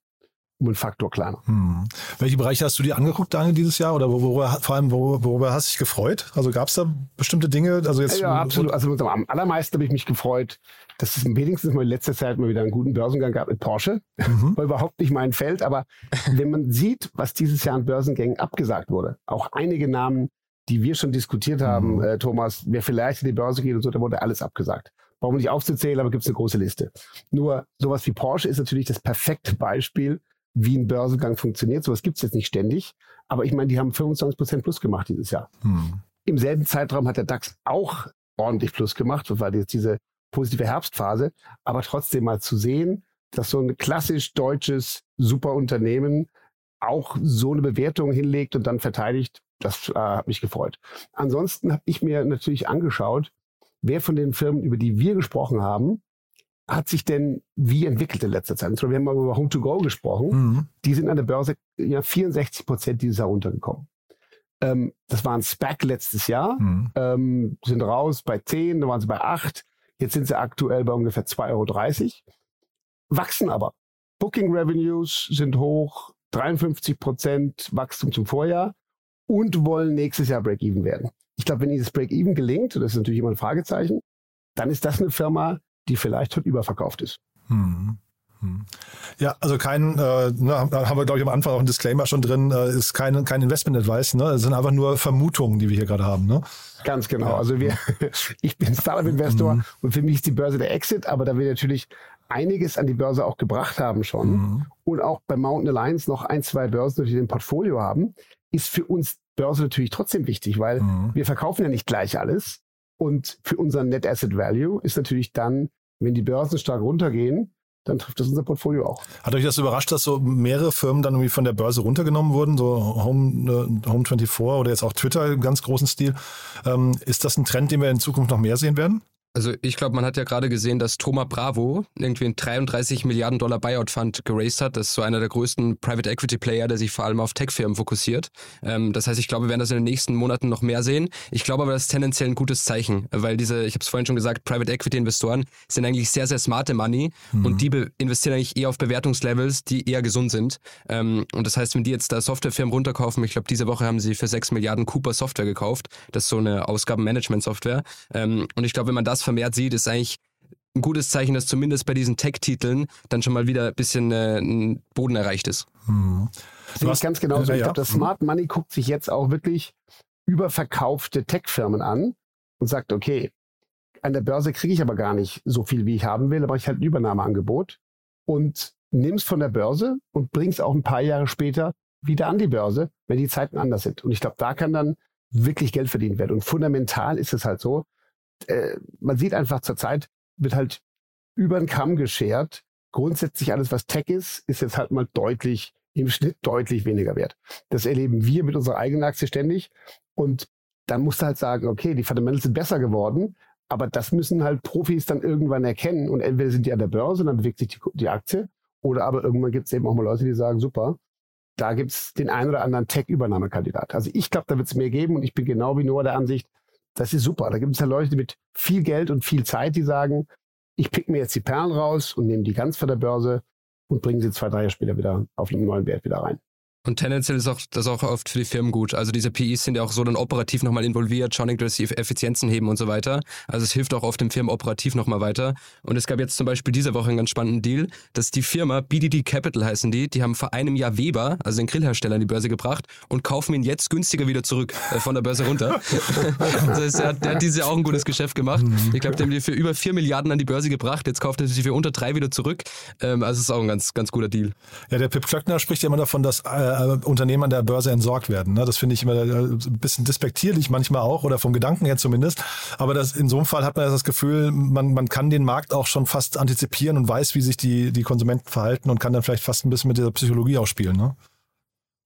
S3: um einen Faktor kleiner. Hm.
S5: Welche Bereiche hast du dir angeguckt, Daniel, dieses Jahr? Oder worüber, vor allem, worüber, hast du dich gefreut? Also gab es da bestimmte Dinge? Also jetzt,
S3: ja, absolut. Also am allermeisten habe ich mich gefreut, dass es wenigstens mal in letzter Zeit mal wieder einen guten Börsengang gab mit Porsche. Mhm. War überhaupt nicht mein Feld. Aber wenn man sieht, was dieses Jahr an Börsengängen abgesagt wurde, auch einige Namen, die wir schon diskutiert haben, mhm. äh, Thomas, wer vielleicht in die Börse geht und so, da wurde alles abgesagt brauchen wir nicht aufzuzählen, aber gibt es eine große Liste. Nur sowas wie Porsche ist natürlich das perfekte Beispiel, wie ein Börsengang funktioniert. Sowas gibt es jetzt nicht ständig. Aber ich meine, die haben 25 Prozent plus gemacht dieses Jahr. Hm. Im selben Zeitraum hat der DAX auch ordentlich plus gemacht. Das war jetzt diese positive Herbstphase. Aber trotzdem mal zu sehen, dass so ein klassisch deutsches Superunternehmen auch so eine Bewertung hinlegt und dann verteidigt, das äh, hat mich gefreut. Ansonsten habe ich mir natürlich angeschaut, wer von den Firmen, über die wir gesprochen haben, hat sich denn wie entwickelt in letzter Zeit? Wir haben mal über Home2Go gesprochen. Mhm. Die sind an der Börse ja 64 Prozent dieses Jahr runtergekommen. Ähm, das war ein SPAC letztes Jahr, mhm. ähm, sind raus bei 10, dann waren sie bei 8. Jetzt sind sie aktuell bei ungefähr 2,30 Euro. Wachsen aber. Booking Revenues sind hoch, 53 Prozent Wachstum zum Vorjahr und wollen nächstes Jahr Break-Even werden. Ich glaube, wenn dieses Break-Even gelingt, das ist natürlich immer ein Fragezeichen, dann ist das eine Firma, die vielleicht schon überverkauft ist. Hm.
S5: hm. Ja, also kein, äh, ne, haben wir, glaube ich, am Anfang auch ein Disclaimer schon drin, äh, ist kein, kein Investment-Advice, ne? Es sind einfach nur Vermutungen, die wir hier gerade haben, ne?
S3: Ganz genau. Ja. Also wir, ich bin Startup-Investor mhm. und für mich ist die Börse der Exit, aber da wir natürlich einiges an die Börse auch gebracht haben schon mhm. und auch bei Mountain Alliance noch ein, zwei Börsen, die im Portfolio haben, ist für uns Börse natürlich trotzdem wichtig, weil mhm. wir verkaufen ja nicht gleich alles. Und für unseren Net Asset Value ist natürlich dann, wenn die Börsen stark runtergehen, dann trifft das unser Portfolio auch.
S5: Hat euch das überrascht, dass so mehrere Firmen dann irgendwie von der Börse runtergenommen wurden, so Home, äh, Home 24 oder jetzt auch Twitter im ganz großen Stil? Ähm, ist das ein Trend, den wir in Zukunft noch mehr sehen werden?
S4: Also ich glaube, man hat ja gerade gesehen, dass Thoma Bravo irgendwie einen 33 Milliarden Dollar Buyout Fund geraced hat. Das ist so einer der größten Private Equity Player, der sich vor allem auf Tech-Firmen fokussiert. Ähm, das heißt, ich glaube, wir werden das in den nächsten Monaten noch mehr sehen. Ich glaube aber, das ist tendenziell ein gutes Zeichen, weil diese, ich habe es vorhin schon gesagt, Private Equity Investoren sind eigentlich sehr, sehr smarte Money mhm. und die investieren eigentlich eher auf Bewertungslevels, die eher gesund sind. Ähm, und das heißt, wenn die jetzt da Softwarefirmen runterkaufen, ich glaube, diese Woche haben sie für 6 Milliarden Cooper Software gekauft. Das ist so eine Ausgabenmanagement-Software. Ähm, und ich glaube, wenn man das vermehrt sieht, ist eigentlich ein gutes Zeichen, dass zumindest bei diesen Tech-Titeln dann schon mal wieder ein bisschen äh, ein Boden erreicht ist. Hm.
S3: Sehe ich ganz genau so. Ich glaube, das Smart Money guckt sich jetzt auch wirklich überverkaufte Tech-Firmen an und sagt, okay, an der Börse kriege ich aber gar nicht so viel, wie ich haben will, aber ich halt ein Übernahmeangebot und nimm es von der Börse und bring es auch ein paar Jahre später wieder an die Börse, wenn die Zeiten anders sind. Und ich glaube, da kann dann wirklich Geld verdient werden. Und fundamental ist es halt so, äh, man sieht einfach zurzeit, wird halt über den Kamm geschert. Grundsätzlich alles, was Tech ist, ist jetzt halt mal deutlich, im Schnitt deutlich weniger wert. Das erleben wir mit unserer eigenen Aktie ständig. Und dann musst du halt sagen, okay, die Fundamentals sind besser geworden, aber das müssen halt Profis dann irgendwann erkennen. Und entweder sind die an der Börse, dann bewegt sich die, die Aktie, oder aber irgendwann gibt es eben auch mal Leute, die sagen, super, da gibt es den einen oder anderen Tech-Übernahmekandidat. Also ich glaube, da wird es mehr geben und ich bin genau wie Noah der Ansicht, das ist super. Da gibt es ja Leute mit viel Geld und viel Zeit, die sagen, ich pick mir jetzt die Perlen raus und nehme die ganz von der Börse und bringe sie zwei, drei Jahre später wieder auf einen neuen Wert wieder rein.
S4: Und tendenziell ist auch das auch oft für die Firmen gut. Also diese PIs sind ja auch so dann operativ nochmal involviert, schauen, sie Effizienzen heben und so weiter. Also es hilft auch oft den Firmen operativ nochmal weiter. Und es gab jetzt zum Beispiel diese Woche einen ganz spannenden Deal, dass die Firma BDD Capital heißen die, die haben vor einem Jahr Weber, also den Grillhersteller, in die Börse gebracht und kaufen ihn jetzt günstiger wieder zurück äh, von der Börse runter. heißt, der hat, der hat dieses Jahr auch ein gutes Geschäft gemacht. Ich glaube, die haben die für über 4 Milliarden an die Börse gebracht. Jetzt kauft er sie für unter drei wieder zurück. Ähm, also es ist auch ein ganz, ganz guter Deal.
S5: Ja, der Pip Klöckner spricht ja immer davon, dass äh, äh, Unternehmen an der Börse entsorgt werden. Ne? Das finde ich immer äh, ein bisschen despektierlich manchmal auch oder vom Gedanken her zumindest. Aber das, in so einem Fall hat man das Gefühl, man, man kann den Markt auch schon fast antizipieren und weiß, wie sich die, die Konsumenten verhalten und kann dann vielleicht fast ein bisschen mit dieser Psychologie auch spielen. Ne?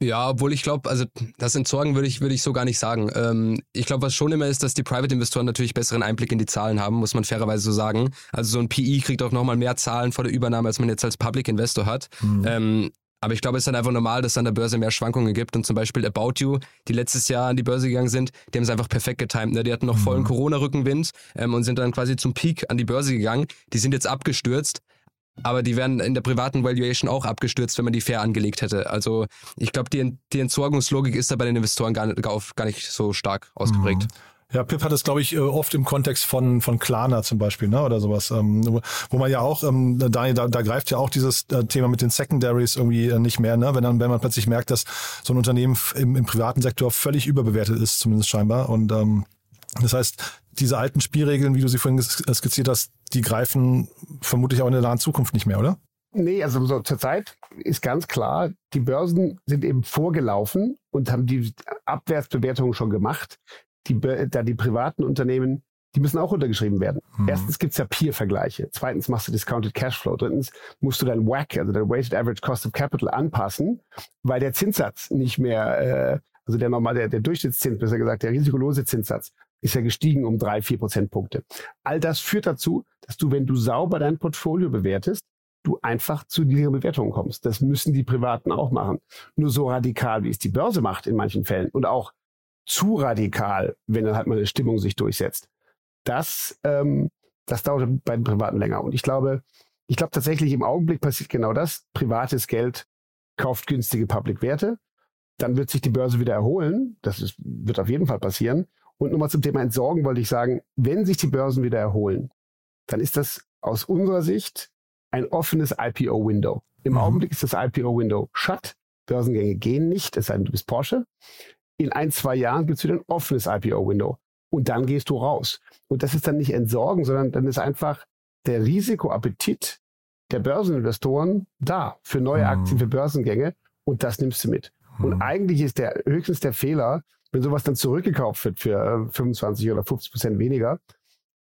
S4: Ja, obwohl ich glaube, also das Entsorgen würde ich, würde ich so gar nicht sagen. Ähm, ich glaube, was schon immer ist, dass die Private-Investoren natürlich besseren Einblick in die Zahlen haben, muss man fairerweise so sagen. Also so ein PI kriegt auch nochmal mehr Zahlen vor der Übernahme, als man jetzt als Public Investor hat. Mhm. Ähm, aber ich glaube, es ist dann einfach normal, dass es an der Börse mehr Schwankungen gibt. Und zum Beispiel About You, die letztes Jahr an die Börse gegangen sind, die haben es einfach perfekt getimt. Ne? Die hatten noch mhm. vollen Corona-Rückenwind ähm, und sind dann quasi zum Peak an die Börse gegangen. Die sind jetzt abgestürzt. Aber die wären in der privaten Valuation auch abgestürzt, wenn man die fair angelegt hätte. Also ich glaube, die, die Entsorgungslogik ist da bei den Investoren gar, gar nicht so stark ausgeprägt. Mhm.
S5: Ja, Pip hat es, glaube ich, äh, oft im Kontext von, von Klarna zum Beispiel, ne, oder sowas, ähm, wo man ja auch, ähm, Daniel, da, da greift ja auch dieses äh, Thema mit den Secondaries irgendwie äh, nicht mehr, ne, wenn dann, wenn man plötzlich merkt, dass so ein Unternehmen im, im privaten Sektor völlig überbewertet ist, zumindest scheinbar. Und ähm, das heißt, diese alten Spielregeln, wie du sie vorhin skizziert hast, die greifen vermutlich auch in der nahen Zukunft nicht mehr, oder?
S3: Nee, also so zurzeit ist ganz klar, die Börsen sind eben vorgelaufen und haben die Abwärtsbewertungen schon gemacht die, da die privaten Unternehmen, die müssen auch untergeschrieben werden. Mhm. Erstens gibt's ja Peer-Vergleiche. Zweitens machst du Discounted Cashflow. Drittens musst du dein WACC, also der Weighted Average Cost of Capital, anpassen, weil der Zinssatz nicht mehr, äh, also der normal, der, der Durchschnittszins, besser gesagt, der risikolose Zinssatz, ist ja gestiegen um drei, vier Prozentpunkte. All das führt dazu, dass du, wenn du sauber dein Portfolio bewertest, du einfach zu niedrigen Bewertungen kommst. Das müssen die Privaten auch machen. Nur so radikal, wie es die Börse macht in manchen Fällen und auch zu radikal, wenn dann halt mal eine Stimmung sich durchsetzt. Das, ähm, das dauert bei den Privaten länger. Und ich glaube, ich glaube tatsächlich im Augenblick passiert genau das. Privates Geld kauft günstige Public-Werte. Dann wird sich die Börse wieder erholen. Das ist, wird auf jeden Fall passieren. Und nochmal zum Thema Entsorgen wollte ich sagen, wenn sich die Börsen wieder erholen, dann ist das aus unserer Sicht ein offenes IPO-Window. Im mhm. Augenblick ist das IPO-Window shut. Börsengänge gehen nicht, es sei denn, du bist Porsche in ein, zwei Jahren gibt es wieder ein offenes IPO-Window. Und dann gehst du raus. Und das ist dann nicht Entsorgen, sondern dann ist einfach der Risikoappetit der Börseninvestoren da für neue mhm. Aktien, für Börsengänge. Und das nimmst du mit. Mhm. Und eigentlich ist der höchstens der Fehler, wenn sowas dann zurückgekauft wird für 25 äh, oder 50 Prozent weniger.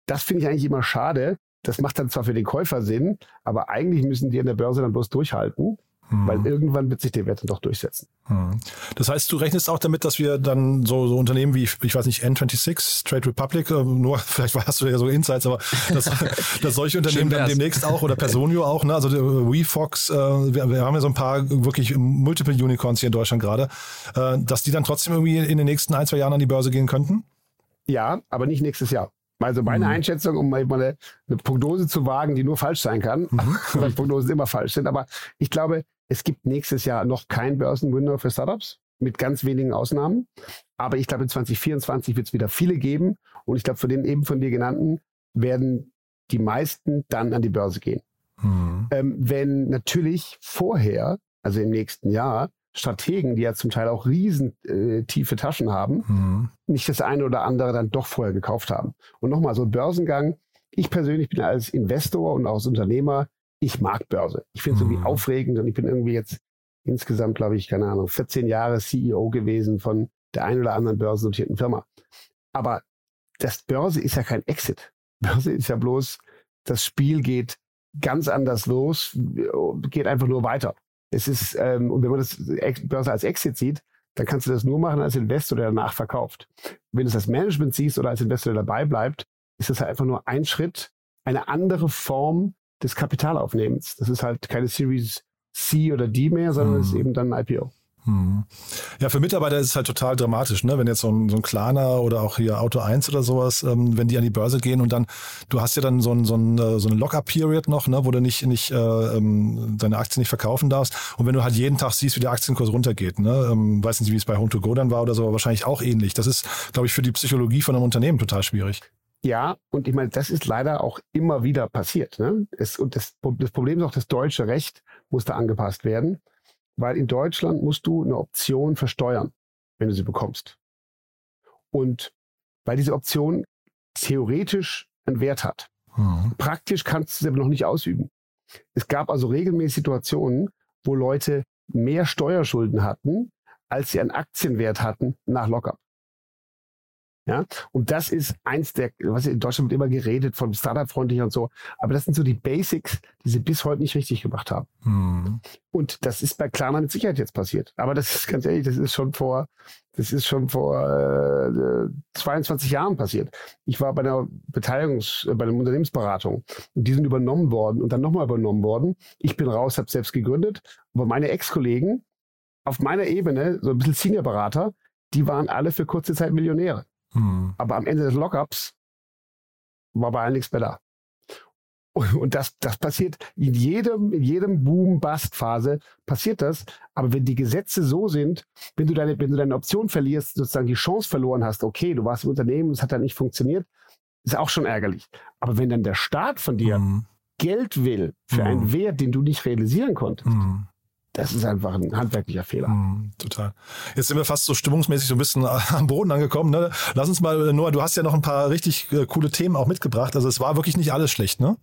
S3: Das finde ich eigentlich immer schade. Das macht dann zwar für den Käufer Sinn, aber eigentlich müssen die an der Börse dann bloß durchhalten Hm. Weil irgendwann wird sich der Wert dann doch durchsetzen.
S5: Hm. Das heißt, du rechnest auch damit, dass wir dann so, so Unternehmen wie, ich weiß nicht, N26, Trade Republic, äh, nur vielleicht hast du ja so Insights, aber dass, dass solche Unternehmen dann demnächst auch oder Personio auch, ne? also äh, WeFox, äh, wir, wir haben ja so ein paar wirklich Multiple Unicorns hier in Deutschland gerade, äh, dass die dann trotzdem irgendwie in den nächsten ein, zwei Jahren an die Börse gehen könnten?
S3: Ja, aber nicht nächstes Jahr. Also meine mhm. Einschätzung, um mal eine, eine, Prognose zu wagen, die nur falsch sein kann, mhm. weil Prognosen immer falsch sind. Aber ich glaube, es gibt nächstes Jahr noch kein Börsenwinner für Startups, mit ganz wenigen Ausnahmen. Aber ich glaube, in 2024 wird es wieder viele geben. Und ich glaube, für den eben von dir genannten werden die meisten dann an die Börse gehen. Mhm. Ähm, wenn natürlich vorher, also im nächsten Jahr, Strategen, die ja zum Teil auch riesen äh, tiefe Taschen haben, mhm. nicht das eine oder andere dann doch vorher gekauft haben. Und nochmal, so ein Börsengang, ich persönlich bin als Investor und auch als Unternehmer, ich mag Börse. Ich finde es mhm. irgendwie aufregend und ich bin irgendwie jetzt insgesamt, glaube ich, keine Ahnung, 14 Jahre CEO gewesen von der einen oder anderen börsennotierten Firma. Aber das Börse ist ja kein Exit. Börse ist ja bloß, das Spiel geht ganz anders los, geht einfach nur weiter. Es ist, ähm, und wenn man das Börse als Exit sieht, dann kannst du das nur machen als Investor, der danach verkauft. Wenn du es als Management siehst oder als Investor, der dabei bleibt, ist das halt einfach nur ein Schritt, eine andere Form des Kapitalaufnehmens. Das ist halt keine Series C oder D mehr, sondern es ist eben dann ein IPO.
S5: Hm. Ja, für Mitarbeiter ist es halt total dramatisch, ne? Wenn jetzt so ein, so ein Klarner oder auch hier Auto 1 oder sowas, ähm, wenn die an die Börse gehen und dann, du hast ja dann so, ein, so, ein, äh, so eine Lock-up-Period noch, ne? wo du nicht, nicht äh, ähm, deine Aktien nicht verkaufen darfst. Und wenn du halt jeden Tag siehst, wie der Aktienkurs runtergeht, ne? Ähm, weiß nicht, wie es bei Home to Go dann war oder so, aber wahrscheinlich auch ähnlich. Das ist, glaube ich, für die Psychologie von einem Unternehmen total schwierig.
S3: Ja, und ich meine, das ist leider auch immer wieder passiert. Ne? Es, und das, das Problem ist auch, das deutsche Recht muss da angepasst werden, weil in Deutschland musst du eine Option versteuern, wenn du sie bekommst. Und weil diese Option theoretisch einen Wert hat. Mhm. Praktisch kannst du sie aber noch nicht ausüben. Es gab also regelmäßig Situationen, wo Leute mehr Steuerschulden hatten, als sie einen Aktienwert hatten nach Lockup. Ja, und das ist eins der, was in Deutschland wird immer geredet von Startup-freundlich und so. Aber das sind so die Basics, die sie bis heute nicht richtig gemacht haben. Hm. Und das ist bei Klarna mit Sicherheit jetzt passiert. Aber das ist ganz ehrlich, das ist schon vor, das ist schon vor äh, 22 Jahren passiert. Ich war bei einer Beteiligungs-, bei einer Unternehmensberatung und die sind übernommen worden und dann nochmal übernommen worden. Ich bin raus, habe selbst gegründet. Aber meine Ex-Kollegen auf meiner Ebene, so ein bisschen Senior-Berater, die waren alle für kurze Zeit Millionäre. Mhm. Aber am Ende des Lockups war bei allen nichts mehr da. Und das, das passiert in jedem, in jedem Boom-Bust-Phase passiert das. Aber wenn die Gesetze so sind, wenn du deine, wenn du deine Option verlierst, sozusagen die Chance verloren hast, okay, du warst im Unternehmen, es hat dann nicht funktioniert, ist auch schon ärgerlich. Aber wenn dann der Staat von dir mhm. Geld will für mhm. einen Wert, den du nicht realisieren konntest, mhm. Das ist einfach ein handwerklicher Fehler. Mm,
S5: total. Jetzt sind wir fast so stimmungsmäßig so ein bisschen am Boden angekommen. Ne? Lass uns mal, Noah, du hast ja noch ein paar richtig äh, coole Themen auch mitgebracht. Also es war wirklich nicht alles schlecht, ne?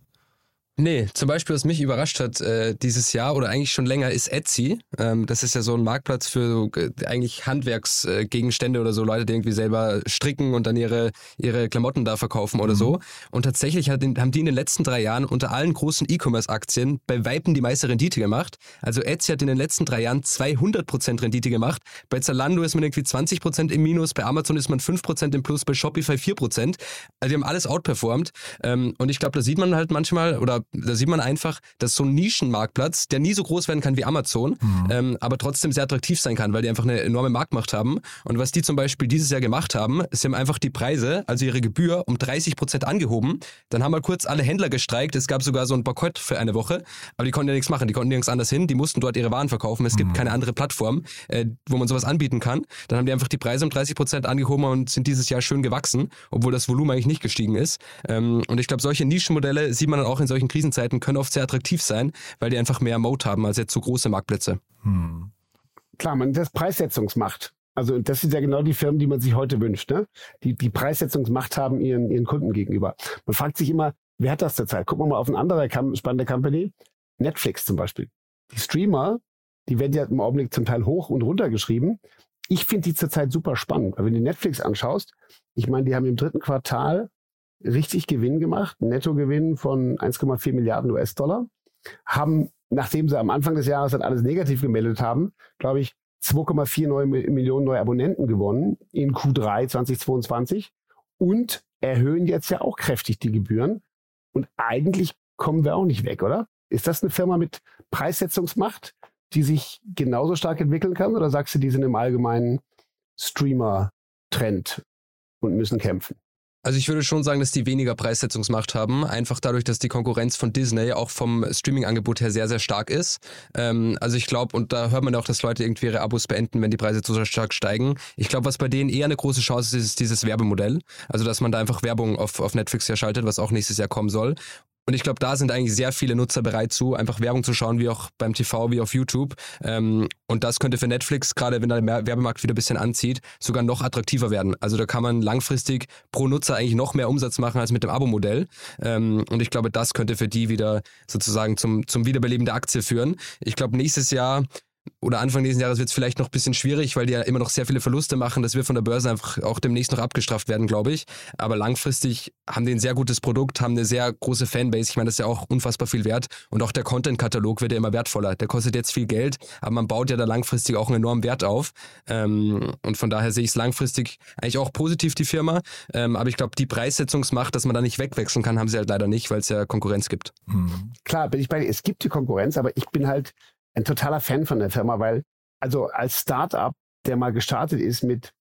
S4: Nee, zum Beispiel, was mich überrascht hat äh, dieses Jahr oder eigentlich schon länger, ist Etsy. Ähm, das ist ja so ein Marktplatz für so, äh, eigentlich Handwerksgegenstände äh, oder so Leute, die irgendwie selber stricken und dann ihre, ihre Klamotten da verkaufen oder mhm. so. Und tatsächlich hat, haben die in den letzten drei Jahren unter allen großen E-Commerce-Aktien bei Weitem die meiste Rendite gemacht. Also Etsy hat in den letzten drei Jahren 200% Rendite gemacht. Bei Zalando ist man irgendwie 20% im Minus, bei Amazon ist man 5% im Plus, bei Shopify 4%. Also die haben alles outperformed. Ähm, und ich glaube, da sieht man halt manchmal oder da sieht man einfach, dass so ein Nischenmarktplatz, der nie so groß werden kann wie Amazon, mhm. ähm, aber trotzdem sehr attraktiv sein kann, weil die einfach eine enorme Marktmacht haben. Und was die zum Beispiel dieses Jahr gemacht haben, sie haben einfach die Preise, also ihre Gebühr, um 30 Prozent angehoben. Dann haben mal kurz alle Händler gestreikt. Es gab sogar so ein Boykott für eine Woche, aber die konnten ja nichts machen. Die konnten nirgends anders hin. Die mussten dort ihre Waren verkaufen. Es mhm. gibt keine andere Plattform, äh, wo man sowas anbieten kann. Dann haben die einfach die Preise um 30 Prozent angehoben und sind dieses Jahr schön gewachsen, obwohl das Volumen eigentlich nicht gestiegen ist. Ähm, und ich glaube, solche Nischenmodelle sieht man dann auch in solchen Krisenzeiten, können oft sehr attraktiv sein, weil die einfach mehr Mode haben als jetzt so große Marktplätze. Hm.
S3: Klar, man das Preissetzungsmacht. Also das sind ja genau die Firmen, die man sich heute wünscht, ne? Die die Preissetzungsmacht haben ihren ihren Kunden gegenüber. Man fragt sich immer, wer hat das zurzeit? Gucken wir mal auf eine andere spannende Company, Netflix zum Beispiel. Die Streamer, die werden ja im Augenblick zum Teil hoch und runter geschrieben. Ich finde die zurzeit super spannend, weil wenn du Netflix anschaust, ich meine, die haben im dritten Quartal richtig Gewinn gemacht, Nettogewinn von 1,4 Milliarden US-Dollar, haben nachdem sie am Anfang des Jahres dann alles negativ gemeldet haben, glaube ich, 2,4 neue Millionen neue Abonnenten gewonnen in Q3 2022 und erhöhen jetzt ja auch kräftig die Gebühren. Und eigentlich kommen wir auch nicht weg, oder? Ist das eine Firma mit Preissetzungsmacht, die sich genauso stark entwickeln kann? Oder sagst du, die sind im allgemeinen Streamer-Trend und müssen kämpfen?
S4: Also ich würde schon sagen, dass die weniger Preissetzungsmacht haben, einfach dadurch, dass die Konkurrenz von Disney auch vom Streaming-Angebot her sehr, sehr stark ist. Ähm, also ich glaube, und da hört man auch, dass Leute irgendwie ihre Abos beenden, wenn die Preise zu stark steigen. Ich glaube, was bei denen eher eine große Chance ist, ist dieses Werbemodell. Also dass man da einfach Werbung auf, auf Netflix ja schaltet, was auch nächstes Jahr kommen soll. Und ich glaube, da sind eigentlich sehr viele Nutzer bereit zu, einfach Werbung zu schauen, wie auch beim TV, wie auf YouTube. Ähm, und das könnte für Netflix, gerade wenn der Werbemarkt wieder ein bisschen anzieht, sogar noch attraktiver werden. Also da kann man langfristig pro Nutzer eigentlich noch mehr Umsatz machen als mit dem Abo-Modell. Ähm, und ich glaube, das könnte für die wieder sozusagen zum, zum Wiederbeleben der Aktie führen. Ich glaube, nächstes Jahr oder Anfang nächsten Jahres wird es vielleicht noch ein bisschen schwierig, weil die ja immer noch sehr viele Verluste machen. Das wird von der Börse einfach auch demnächst noch abgestraft werden, glaube ich. Aber langfristig haben die ein sehr gutes Produkt, haben eine sehr große Fanbase. Ich meine, das ist ja auch unfassbar viel wert. Und auch der Content-Katalog wird ja immer wertvoller. Der kostet jetzt viel Geld, aber man baut ja da langfristig auch einen enormen Wert auf. Ähm, und von daher sehe ich es langfristig eigentlich auch positiv, die Firma. Ähm, aber ich glaube, die Preissetzungsmacht, dass man da nicht wegwechseln kann, haben sie halt leider nicht, weil es ja Konkurrenz gibt.
S3: Hm. Klar, bin ich bei dir. Es gibt die Konkurrenz, aber ich bin halt ein totaler Fan von der Firma, weil also als Startup, der mal gestartet ist mit,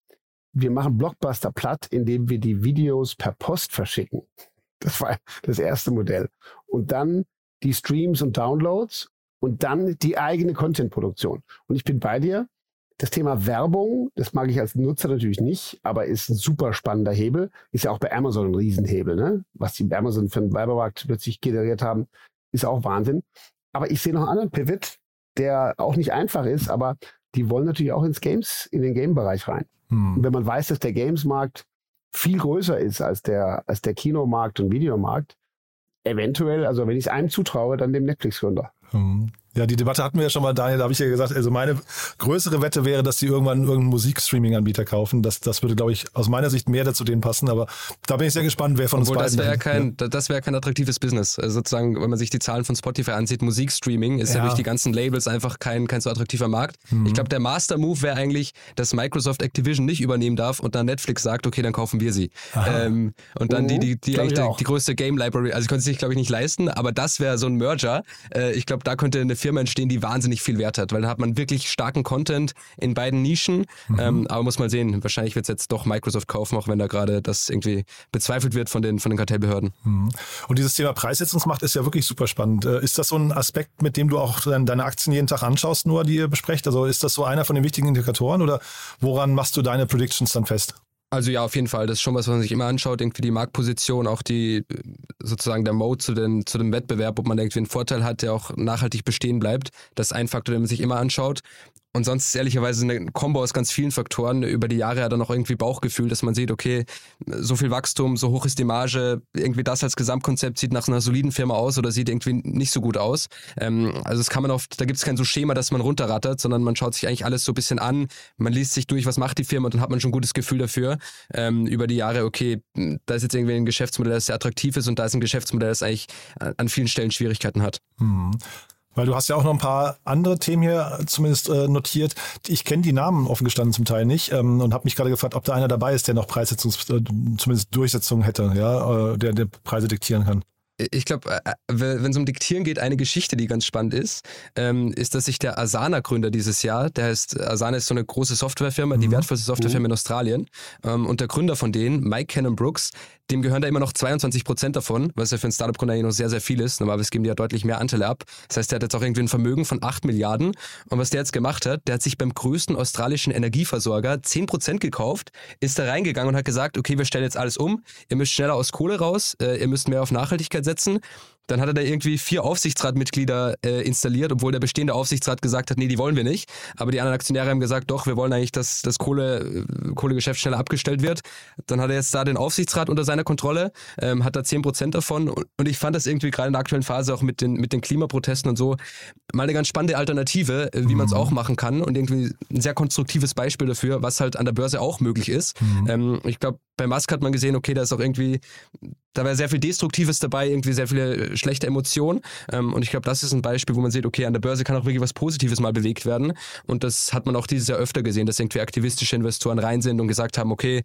S3: wir machen Blockbuster platt, indem wir die Videos per Post verschicken. Das war das erste Modell. Und dann die Streams und Downloads und dann die eigene Content-Produktion. Und ich bin bei dir. Das Thema Werbung, das mag ich als Nutzer natürlich nicht, aber ist ein super spannender Hebel. Ist ja auch bei Amazon ein Riesenhebel, ne? Was die bei Amazon für einen Werbemarkt plötzlich generiert haben, ist auch Wahnsinn. Aber ich sehe noch einen anderen Pivot, der auch nicht einfach ist, aber die wollen natürlich auch ins Games, in den Game-Bereich rein. Hm. Und wenn man weiß, dass der Games-Markt viel größer ist als der, als der Kinomarkt und Videomarkt, eventuell, also wenn ich es einem zutraue, dann dem Netflix-Gründer.
S5: Hm. Ja, die Debatte hatten wir ja schon mal, Daniel, da habe ich ja gesagt, also meine größere Wette wäre, dass die irgendwann irgendeinen Musikstreaming-Anbieter kaufen. Das, das würde, glaube ich, aus meiner Sicht mehr dazu denen passen, aber da bin ich sehr gespannt, wer von Obwohl, uns beiden...
S4: Das wäre ja kein, ja. das wäre kein attraktives Business. Also sozusagen, wenn man sich die Zahlen von Spotify ansieht, Musikstreaming ist ja, ja durch die ganzen Labels einfach kein, kein so attraktiver Markt. Mhm. Ich glaube, der Master-Move wäre eigentlich, dass Microsoft Activision nicht übernehmen darf und dann Netflix sagt, okay, dann kaufen wir sie. Ähm, und dann mhm. die, die, die, die, die, größte Game-Library, also ich konnte es sich, glaube ich, nicht leisten, aber das wäre so ein Merger. Äh, ich glaube, da könnte eine Firma entstehen, die wahnsinnig viel Wert hat, weil da hat man wirklich starken Content in beiden Nischen. Mhm. Ähm, aber muss man sehen, wahrscheinlich wird es jetzt doch Microsoft kaufen, auch wenn da gerade das irgendwie bezweifelt wird von den, von den Kartellbehörden.
S5: Mhm. Und dieses Thema Preissetzungsmacht ist ja wirklich super spannend. Äh, ist das so ein Aspekt, mit dem du auch deine Aktien jeden Tag anschaust, nur die ihr besprecht? Also ist das so einer von den wichtigen Indikatoren oder woran machst du deine Predictions dann fest?
S4: Also ja, auf jeden Fall. Das ist schon was, was man sich immer anschaut. Irgendwie die Marktposition, auch die sozusagen der Mode zu, den, zu dem Wettbewerb, ob man irgendwie einen Vorteil hat, der auch nachhaltig bestehen bleibt. Das ist ein Faktor, den man sich immer anschaut. Und sonst ist ehrlicherweise eine Kombo aus ganz vielen Faktoren. Über die Jahre hat er noch irgendwie Bauchgefühl, dass man sieht, okay, so viel Wachstum, so hoch ist die Marge, irgendwie das als Gesamtkonzept sieht nach einer soliden Firma aus oder sieht irgendwie nicht so gut aus. Ähm, also das kann man oft, da gibt es kein so Schema, dass man runterrattert, sondern man schaut sich eigentlich alles so ein bisschen an, man liest sich durch, was macht die Firma und dann hat man schon ein gutes Gefühl dafür ähm, über die Jahre, okay, da ist jetzt irgendwie ein Geschäftsmodell, das sehr attraktiv ist und da ist ein Geschäftsmodell, das eigentlich an vielen Stellen Schwierigkeiten hat.
S5: Hm. Weil du hast ja auch noch ein paar andere Themen hier zumindest äh, notiert. Ich kenne die Namen offen gestanden zum Teil nicht ähm, und habe mich gerade gefragt, ob da einer dabei ist, der noch Preissetzungs, äh, zumindest Durchsetzung hätte, ja, äh, der, der Preise diktieren kann
S4: ich glaube, äh, äh, wenn es um Diktieren geht, eine Geschichte, die ganz spannend ist, ähm, ist, dass sich der Asana-Gründer dieses Jahr, der heißt, Asana ist so eine große Softwarefirma, mhm. die wertvollste Softwarefirma mhm. in Australien, ähm, und der Gründer von denen, Mike Cannon Brooks, dem gehören da immer noch 22 Prozent davon, was ja für einen Startup-Gründer eigentlich noch sehr, sehr viel ist. Normalerweise geben die ja deutlich mehr Anteile ab. Das heißt, der hat jetzt auch irgendwie ein Vermögen von 8 Milliarden. Und was der jetzt gemacht hat, der hat sich beim größten australischen Energieversorger 10 Prozent gekauft, ist da reingegangen und hat gesagt, okay, wir stellen jetzt alles um. Ihr müsst schneller aus Kohle raus, äh, ihr müsst mehr auf Nachhaltigkeit setzen. Dann hat er da irgendwie vier Aufsichtsratmitglieder äh, installiert, obwohl der bestehende Aufsichtsrat gesagt hat, nee, die wollen wir nicht. Aber die anderen Aktionäre haben gesagt, doch, wir wollen eigentlich, dass das Kohle, äh, Kohlegeschäft schneller abgestellt wird. Dann hat er jetzt da den Aufsichtsrat unter seiner Kontrolle, ähm, hat da zehn Prozent davon. Und ich fand das irgendwie gerade in der aktuellen Phase auch mit den, mit den Klimaprotesten und so mal eine ganz spannende Alternative, äh, wie mhm. man es auch machen kann. Und irgendwie ein sehr konstruktives Beispiel dafür, was halt an der Börse auch möglich ist. Mhm. Ähm, ich glaube, bei Musk hat man gesehen, okay, da ist auch irgendwie, da war sehr viel Destruktives dabei, irgendwie sehr viele äh, schlechte Emotionen. Ähm, und ich glaube, das ist ein Beispiel, wo man sieht, okay, an der Börse kann auch wirklich was Positives mal bewegt werden. Und das hat man auch dieses Jahr öfter gesehen, dass irgendwie aktivistische Investoren rein sind und gesagt haben, okay,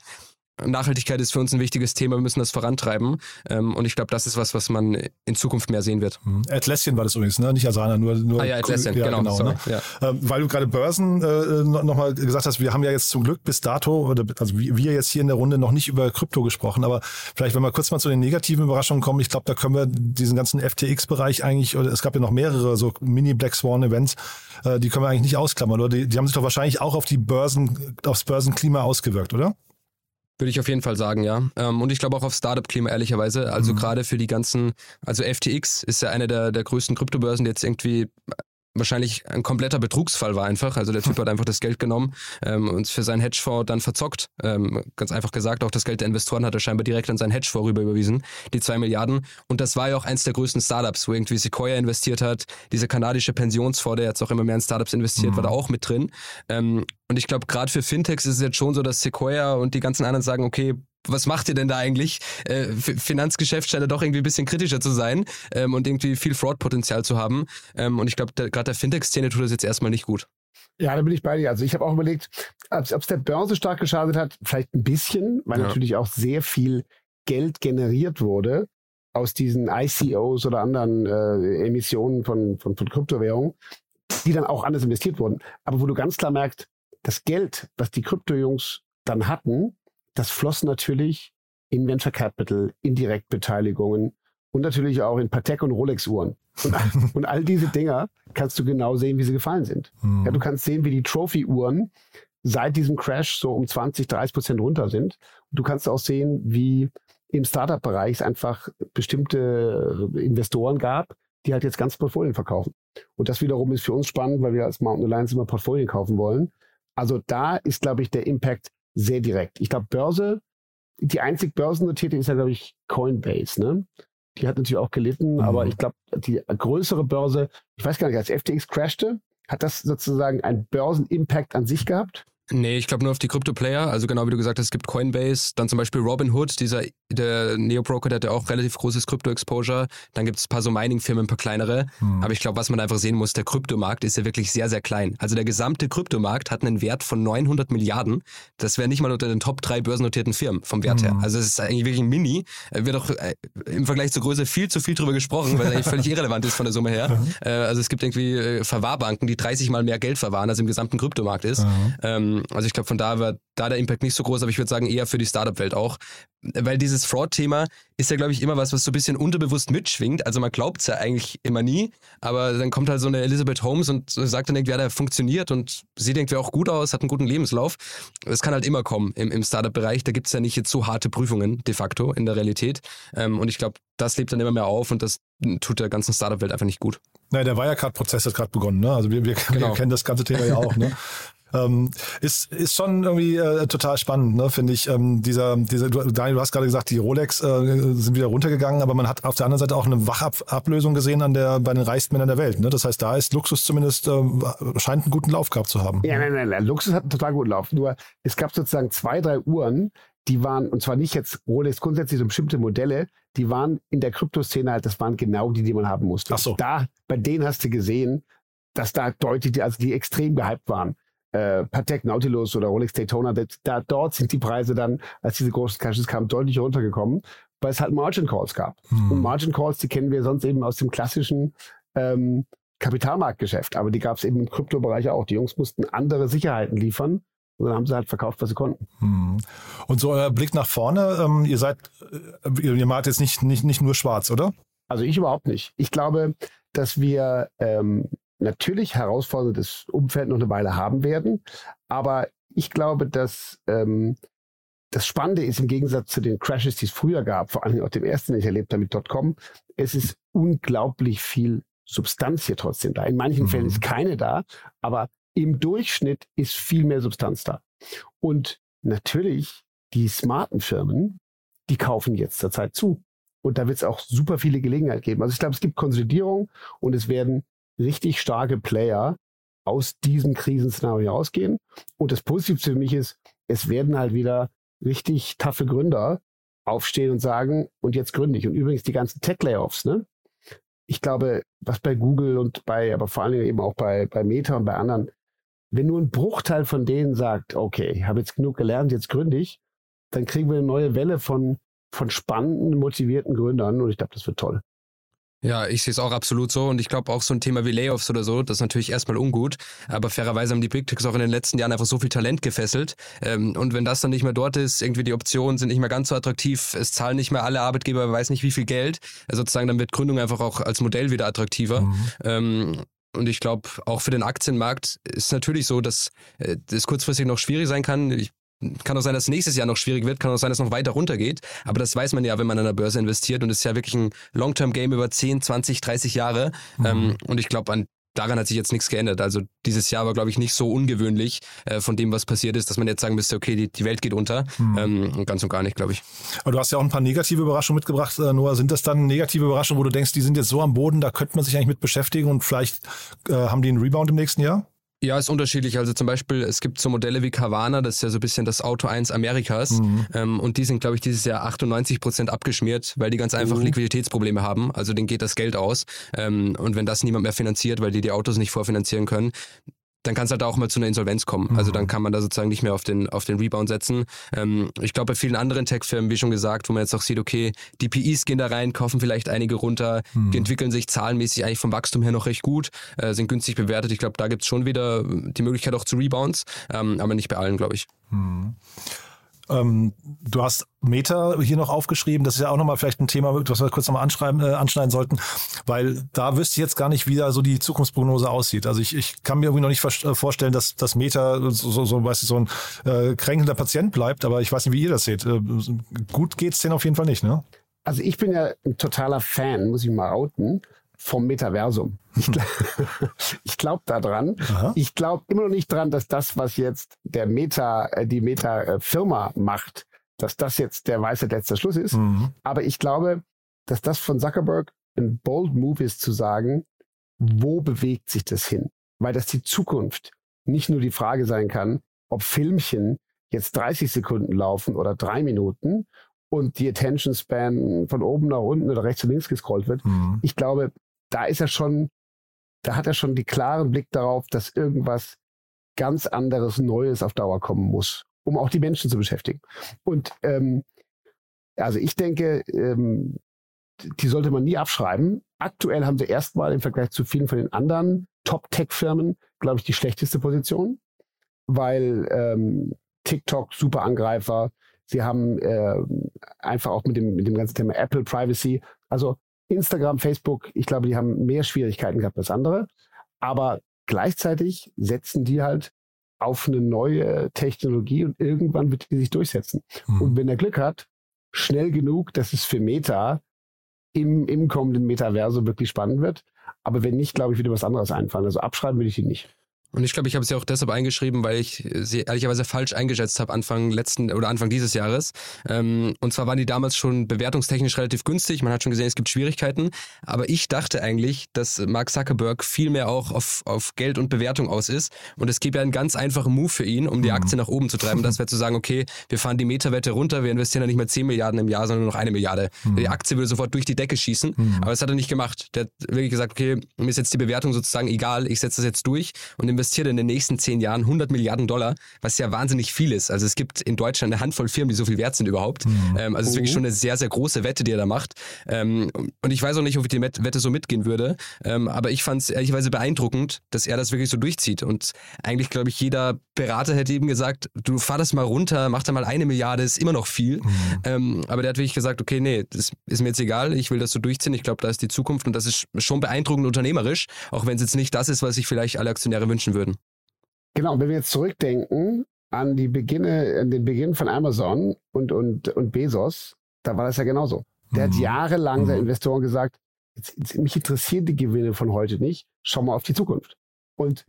S4: Nachhaltigkeit ist für uns ein wichtiges Thema, wir müssen das vorantreiben. Ähm, und ich glaube, das ist was, was man in Zukunft mehr sehen wird.
S5: Mhm. Atlassian war das übrigens, ne? nicht Asana, nur, nur
S4: ah, ja, Atlassian, ja, genau. genau
S5: sorry, ne? ja. ähm, weil du gerade Börsen äh, nochmal gesagt hast, wir haben ja jetzt zum Glück bis dato, oder, also wir jetzt hier in der Runde noch nicht über Krypto gesprochen, aber vielleicht, wenn wir kurz mal zu den negativen Überraschungen kommen, ich glaube, da können wir diesen ganzen FTX-Bereich eigentlich, oder es gab ja noch mehrere so Mini-Black Swan-Events, äh, die können wir eigentlich nicht ausklammern, oder? Die, die haben sich doch wahrscheinlich auch auf die Börsen, aufs Börsenklima ausgewirkt, oder?
S4: Würde ich auf jeden Fall sagen, ja. Ähm, und ich glaube auch auf Startup-Klima, ehrlicherweise. Also mhm. gerade für die ganzen, also FTX ist ja eine der, der größten Kryptobörsen, die jetzt irgendwie wahrscheinlich ein kompletter Betrugsfall war einfach. Also der Typ hat einfach das Geld genommen ähm, und für seinen Hedgefonds dann verzockt. Ähm, ganz einfach gesagt, auch das Geld der Investoren hat er scheinbar direkt an seinen Hedgefonds rüber überwiesen, die zwei Milliarden. Und das war ja auch eins der größten Startups, wo irgendwie Sequoia investiert hat. Dieser kanadische Pensionsfonds, der jetzt auch immer mehr in Startups investiert, mhm. war da auch mit drin. Ähm, und ich glaube, gerade für Fintechs ist es jetzt schon so, dass Sequoia und die ganzen anderen sagen, okay, was macht ihr denn da eigentlich? Äh, Finanzgeschäft scheint ja doch irgendwie ein bisschen kritischer zu sein ähm, und irgendwie viel Fraud-Potenzial zu haben. Ähm, und ich glaube, gerade der Fintech-Szene tut das jetzt erstmal nicht gut.
S3: Ja, da bin ich bei dir. Also ich habe auch überlegt, ob es der Börse stark geschadet hat, vielleicht ein bisschen, weil ja. natürlich auch sehr viel Geld generiert wurde aus diesen ICOs oder anderen äh, Emissionen von, von, von Kryptowährungen, die dann auch anders investiert wurden. Aber wo du ganz klar merkst, das Geld, was die Kryptojungs dann hatten, das floss natürlich in Venture Capital, in Direktbeteiligungen und natürlich auch in Patek und Rolex-Uhren. Und, und, all diese Dinger kannst du genau sehen, wie sie gefallen sind. Mhm. Ja, du kannst sehen, wie die Trophy-Uhren seit diesem Crash so um 20, 30 Prozent runter sind. Und du kannst auch sehen, wie im Startup-Bereich es einfach bestimmte Investoren gab, die halt jetzt ganz Portfolien verkaufen. Und das wiederum ist für uns spannend, weil wir als Mountain Alliance immer Portfolien kaufen wollen. Also da ist, glaube ich, der Impact sehr direkt. Ich glaube, Börse, die einzig börsennotierte ist ja, glaube ich, Coinbase, ne? Die hat natürlich auch gelitten, mhm. aber ich glaube, die größere Börse, ich weiß gar nicht, als FTX crashte, hat das sozusagen einen Börsenimpact an sich gehabt?
S4: Nee, ich glaube nur auf die Krypto-Player. Also genau wie du gesagt hast, es gibt Coinbase, dann zum Beispiel Robinhood, dieser der Neo-Broker, der hat ja auch relativ großes Krypto-Exposure. Dann gibt es ein paar so Mining-Firmen, ein paar kleinere. Hm. Aber ich glaube, was man einfach sehen muss, der Kryptomarkt ist ja wirklich sehr, sehr klein. Also der gesamte Kryptomarkt hat einen Wert von 900 Milliarden. Das wäre nicht mal unter den Top 3 börsennotierten Firmen vom Wert hm. her. Also es ist eigentlich wirklich ein Mini. Wird auch äh, im Vergleich zur Größe viel zu viel drüber gesprochen, weil es eigentlich völlig irrelevant ist von der Summe her. Mhm. Äh, also es gibt irgendwie äh, Verwahrbanken, die 30 mal mehr Geld verwahren, als im gesamten Kryptomarkt ist. Mhm. Ähm, also ich glaube, von da war da der Impact nicht so groß, aber ich würde sagen eher für die Startup-Welt auch. Weil dieses Fraud-Thema ist ja, glaube ich, immer was, was so ein bisschen unterbewusst mitschwingt. Also man glaubt es ja eigentlich immer nie, aber dann kommt halt so eine Elizabeth Holmes und sagt dann irgendwie, ja, der funktioniert und sieht irgendwie auch gut aus, hat einen guten Lebenslauf. Das kann halt immer kommen im, im Startup-Bereich. Da gibt es ja nicht jetzt so harte Prüfungen de facto in der Realität. Ähm, und ich glaube, das lebt dann immer mehr auf und das tut der ganzen Startup-Welt einfach nicht gut.
S5: Nein, der Wirecard-Prozess hat gerade begonnen. Ne? Also wir, wir, genau. wir, kennen das ganze Thema ja auch. Ne? Ähm, ist, ist schon irgendwie äh, total spannend, ne, finde ich. Ähm, dieser, dieser, du, Daniel, du hast gerade gesagt, die Rolex äh, sind wieder runtergegangen, aber man hat auf der anderen Seite auch eine Wachablösung gesehen an der, bei den reichsten Männern der Welt. Ne? Das heißt, da ist Luxus zumindest, äh, scheint einen guten Lauf gehabt zu haben.
S3: Ja, nein, nein, nein. Luxus hat einen total guten Lauf. Nur es gab sozusagen zwei, drei Uhren, die waren, und zwar nicht jetzt Rolex grundsätzlich so bestimmte Modelle, die waren in der Kryptoszene halt, das waren genau die, die man haben musste.
S5: Ach so.
S3: Da, bei denen hast du gesehen, dass da deutlich, also die extrem gehypt waren äh, Patek Nautilus oder Rolex Daytona, da, dort sind die Preise dann, als diese großen Crashes kamen, deutlich runtergekommen, weil es halt Margin Calls gab. Hm. Und Margin Calls, die kennen wir sonst eben aus dem klassischen ähm, Kapitalmarktgeschäft, aber die gab es eben im Kryptobereich auch. Die Jungs mussten andere Sicherheiten liefern. Und dann haben sie halt verkauft, was sie konnten.
S5: Hm. Und so euer Blick nach vorne, ähm, ihr seid, äh, ihr macht jetzt nicht, nicht, nicht nur schwarz, oder?
S3: Also ich überhaupt nicht. Ich glaube, dass wir ähm, natürlich herausforderndes Umfeld noch eine Weile haben werden. Aber ich glaube, dass ähm, das Spannende ist im Gegensatz zu den Crashes, die es früher gab, vor allem auch dem ersten, den ich erlebt habe mit .com, es ist unglaublich viel Substanz hier trotzdem da. In manchen mhm. Fällen ist keine da, aber im Durchschnitt ist viel mehr Substanz da. Und natürlich, die smarten Firmen, die kaufen jetzt zur Zeit zu. Und da wird es auch super viele Gelegenheiten geben. Also ich glaube, es gibt Konsolidierung und es werden richtig starke Player aus diesem Krisenszenario ausgehen. Und das Positive für mich ist, es werden halt wieder richtig taffe Gründer aufstehen und sagen, und jetzt gründe ich. Und übrigens die ganzen Tech-Layoffs, ne? Ich glaube, was bei Google und bei, aber vor allen Dingen eben auch bei, bei Meta und bei anderen, wenn nur ein Bruchteil von denen sagt, okay, ich habe jetzt genug gelernt, jetzt gründe ich, dann kriegen wir eine neue Welle von, von spannenden, motivierten Gründern und ich glaube, das wird toll.
S4: Ja, ich sehe es auch absolut so und ich glaube auch so ein Thema wie Layoffs oder so, das ist natürlich erstmal ungut, aber fairerweise haben die Big Techs auch in den letzten Jahren einfach so viel Talent gefesselt ähm, und wenn das dann nicht mehr dort ist, irgendwie die Optionen sind nicht mehr ganz so attraktiv, es zahlen nicht mehr alle Arbeitgeber, weiß nicht wie viel Geld, also sozusagen dann wird Gründung einfach auch als Modell wieder attraktiver. Mhm. Ähm, und ich glaube, auch für den Aktienmarkt ist natürlich so, dass äh, das kurzfristig noch schwierig sein kann. Ich kann auch sein, dass nächstes Jahr noch schwierig wird, kann auch sein, dass es noch weiter runtergeht. Aber das weiß man ja, wenn man an der Börse investiert. Und es ist ja wirklich ein Long-Term-Game über 10, 20, 30 Jahre. Mhm. Ähm, und ich glaube, an daran hat sich jetzt nichts geändert. Also dieses Jahr war, glaube ich, nicht so ungewöhnlich äh, von dem, was passiert ist, dass man jetzt sagen müsste, okay, die, die Welt geht unter. Mhm. Ähm, ganz und gar nicht, glaube ich.
S5: Aber du hast ja auch ein paar negative Überraschungen mitgebracht, äh, Noah. Sind das dann negative Überraschungen, wo du denkst, die sind jetzt so am Boden, da könnte man sich eigentlich mit beschäftigen und vielleicht äh, haben die einen Rebound im nächsten Jahr?
S4: Ja, ist unterschiedlich. Also zum Beispiel, es gibt so Modelle wie Carvana, das ist ja so ein bisschen das Auto 1 Amerikas. Mhm. Ähm, und die sind, glaube ich, dieses Jahr 98 Prozent abgeschmiert, weil die ganz einfach mhm. Liquiditätsprobleme haben. Also denen geht das Geld aus. Ähm, und wenn das niemand mehr finanziert, weil die die Autos nicht vorfinanzieren können, dann kann es halt auch mal zu einer Insolvenz kommen. Mhm. Also dann kann man da sozusagen nicht mehr auf den, auf den Rebound setzen. Ähm, ich glaube, bei vielen anderen Tech-Firmen, wie schon gesagt, wo man jetzt auch sieht, okay, die PIs gehen da rein, kaufen vielleicht einige runter, mhm. die entwickeln sich zahlenmäßig eigentlich vom Wachstum her noch recht gut, äh, sind günstig bewertet. Ich glaube, da gibt es schon wieder die Möglichkeit auch zu Rebounds, ähm, aber nicht bei allen, glaube ich. Mhm.
S5: Ähm, du hast Meta hier noch aufgeschrieben. Das ist ja auch nochmal vielleicht ein Thema, was wir kurz nochmal anschreiben, äh, anschneiden sollten, weil da wüsste ich jetzt gar nicht, wie da so die Zukunftsprognose aussieht. Also ich, ich kann mir irgendwie noch nicht äh, vorstellen, dass das Meta so, so, so, weißt du, so ein äh, kränkelnder Patient bleibt, aber ich weiß nicht, wie ihr das seht. Äh, gut geht's denen auf jeden Fall nicht, ne?
S3: Also ich bin ja ein totaler Fan, muss ich mal outen vom Metaversum. Ich, hm. glaube daran. Ich glaube immer noch nicht dran, dass das, was jetzt der Meta, äh, die Meta-Firma macht, dass das jetzt der weiße letzte Schluss ist. Mhm. Aber ich glaube, dass das von Zuckerberg ein bold Move ist zu sagen, wo bewegt sich das hin? Weil das die Zukunft nicht nur die Frage sein kann, ob Filmchen jetzt 30 Sekunden laufen oder drei Minuten und die Attention Span von oben nach unten oder rechts und links gescrollt wird. Mhm. Ich glaube, da ist er schon, da hat er schon die klaren Blick darauf, dass irgendwas ganz anderes, Neues auf Dauer kommen muss, um auch die Menschen zu beschäftigen. Und ähm, also ich denke, ähm, die sollte man nie abschreiben. Aktuell haben sie erstmal im Vergleich zu vielen von den anderen Top-Tech-Firmen, glaube ich, die schlechteste Position, weil ähm, TikTok super Angreifer. Sie haben äh, einfach auch mit dem, mit dem ganzen Thema Apple Privacy. Also Instagram, Facebook, ich glaube, die haben mehr Schwierigkeiten gehabt als andere. Aber gleichzeitig setzen die halt auf eine neue Technologie und irgendwann wird die sich durchsetzen. Mhm. Und wenn er Glück hat, schnell genug, dass es für Meta im, im kommenden Metaverse wirklich spannend wird. Aber wenn nicht, glaube ich, würde was anderes einfallen. Also abschreiben würde ich ihn nicht.
S4: Und ich glaube, ich habe sie auch deshalb eingeschrieben, weil ich sie ehrlicherweise falsch eingeschätzt habe Anfang letzten oder Anfang dieses Jahres. Ähm, und zwar waren die damals schon bewertungstechnisch relativ günstig. Man hat schon gesehen, es gibt Schwierigkeiten. Aber ich dachte eigentlich, dass Mark Zuckerberg viel mehr auch auf, auf Geld und Bewertung aus ist. Und es gibt ja einen ganz einfachen Move für ihn, um die mhm. Aktie nach oben zu treiben. Das wäre zu sagen, okay, wir fahren die Meta-Wette runter, wir investieren dann nicht mehr 10 Milliarden im Jahr, sondern nur noch eine Milliarde. Mhm. Die Aktie würde sofort durch die Decke schießen. Mhm. Aber das hat er nicht gemacht. Der hat wirklich gesagt, okay, mir ist jetzt die Bewertung sozusagen egal, ich setze das jetzt durch und investiere in den nächsten zehn Jahren 100 Milliarden Dollar, was ja wahnsinnig viel ist. Also es gibt in Deutschland eine Handvoll Firmen, die so viel wert sind überhaupt. Mhm. Ähm, also es ist wirklich oh. schon eine sehr, sehr große Wette, die er da macht. Ähm, und ich weiß auch nicht, ob ich die Wette so mitgehen würde. Ähm, aber ich fand es ehrlicherweise beeindruckend, dass er das wirklich so durchzieht. Und eigentlich, glaube ich, jeder Berater hätte eben gesagt, du fahr das mal runter, mach da mal eine Milliarde, ist immer noch viel. Mhm. Ähm, aber der hat wirklich gesagt, okay, nee, das ist mir jetzt egal, ich will das so durchziehen. Ich glaube, da ist die Zukunft und das ist schon beeindruckend unternehmerisch, auch wenn es jetzt nicht das ist, was sich vielleicht alle Aktionäre wünschen würden.
S3: Genau, wenn wir jetzt zurückdenken an die Beginne, an den Beginn von Amazon und, und, und Bezos, da war das ja genauso. Der mhm. hat jahrelang mhm. seinen Investoren gesagt, jetzt, jetzt, mich interessieren die Gewinne von heute nicht, schau mal auf die Zukunft. Und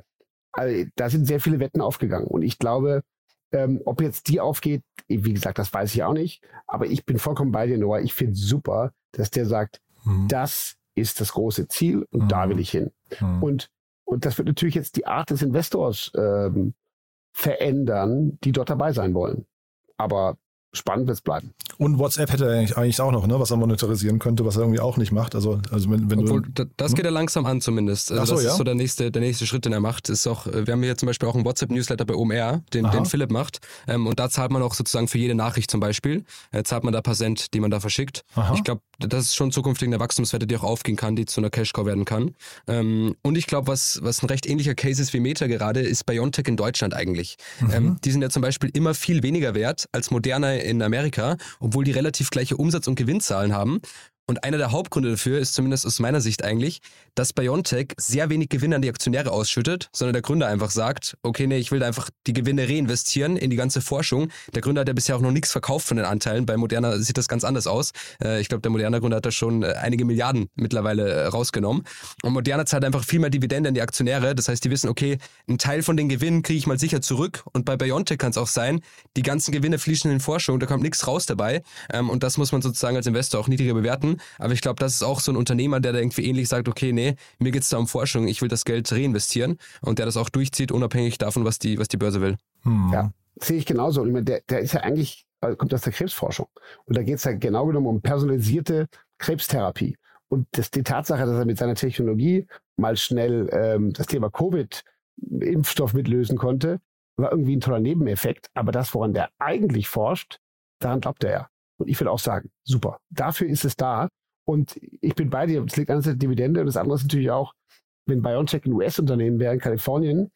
S3: also, da sind sehr viele Wetten aufgegangen. Und ich glaube, ähm, ob jetzt die aufgeht, wie gesagt, das weiß ich auch nicht. Aber ich bin vollkommen bei dir, Noah. Ich finde super, dass der sagt, mhm. das ist das große Ziel und da mhm. will ich hin. Mhm. Und und das wird natürlich jetzt die Art des Investors ähm, verändern, die dort dabei sein wollen. Aber spannend wird es bleiben.
S5: Und WhatsApp hätte er eigentlich, eigentlich auch noch, ne, was er monetarisieren könnte, was er irgendwie auch nicht macht. Also, also wenn, wenn
S4: Obwohl,
S5: du,
S4: das geht ja langsam an zumindest. Also
S5: Ach so,
S4: das
S5: ja?
S4: ist so der nächste, der nächste Schritt, den er macht. Ist auch, äh, wir haben hier zum Beispiel auch einen WhatsApp-Newsletter bei OMR, den,
S5: Aha.
S4: den Philipp macht. Ähm, und da zahlt man auch sozusagen für jede Nachricht zum Beispiel, äh, zahlt man da paar Cent, die man da verschickt.
S5: Aha.
S4: Ich glaube, das ist schon zukünftig eine Wachstumswette, die auch aufgehen kann, die zu einer Cash-Cow werden kann. Ähm, und ich glaube, was, was ein recht ähnlicher Case ist wie Meta gerade, ist BioNTech in Deutschland eigentlich. Ähm, die sind ja zum Beispiel immer viel weniger wert als Moderna in Amerika, obwohl die relativ gleiche Umsatz- und Gewinnzahlen haben. Und einer der Hauptgründe dafür ist zumindest aus meiner Sicht eigentlich, dass BioNTech sehr wenig Gewinn an die Aktionäre ausschüttet, sondern der Gründer einfach sagt, okay, nee, ich will einfach die Gewinne reinvestieren in die ganze Forschung. Der Gründer hat ja bisher auch noch nichts verkauft von den Anteilen. Bei Moderna sieht das ganz anders aus. Äh, Ich glaube, der Moderna-Gründer hat da schon äh, einige Milliarden mittlerweile äh, rausgenommen. Und Moderna zahlt einfach viel mehr Dividende an die Aktionäre. Das heißt, die wissen, okay, einen Teil von den Gewinnen kriege ich mal sicher zurück. Und bei BioNTech kann es auch sein, die ganzen Gewinne fließen in Forschung, da kommt nichts raus dabei. Ähm, Und das muss man sozusagen als Investor auch niedriger bewerten. Aber ich glaube, das ist auch so ein Unternehmer, der da irgendwie ähnlich sagt, okay, nee, mir geht's da um Forschung, ich will das Geld reinvestieren und der das auch durchzieht, unabhängig davon, was die, was die Börse will.
S5: hm.
S3: Ja, sehe ich genauso. Und ich meine, der, der ist ja eigentlich, äh, kommt aus der Krebsforschung. Und da geht es ja genau genommen um personalisierte Krebstherapie. Und das, die Tatsache, dass er mit seiner Technologie mal schnell ähm, das Thema Covid-Impfstoff mitlösen konnte, war irgendwie ein toller Nebeneffekt. Aber das, woran der eigentlich forscht, daran glaubt er ja. Und ich würde auch sagen, super. Dafür ist es da. Und ich bin bei dir. Es liegt an der Dividende. Und das andere ist natürlich auch, wenn BioNTech ein US-Unternehmen wäre in Kalifornien,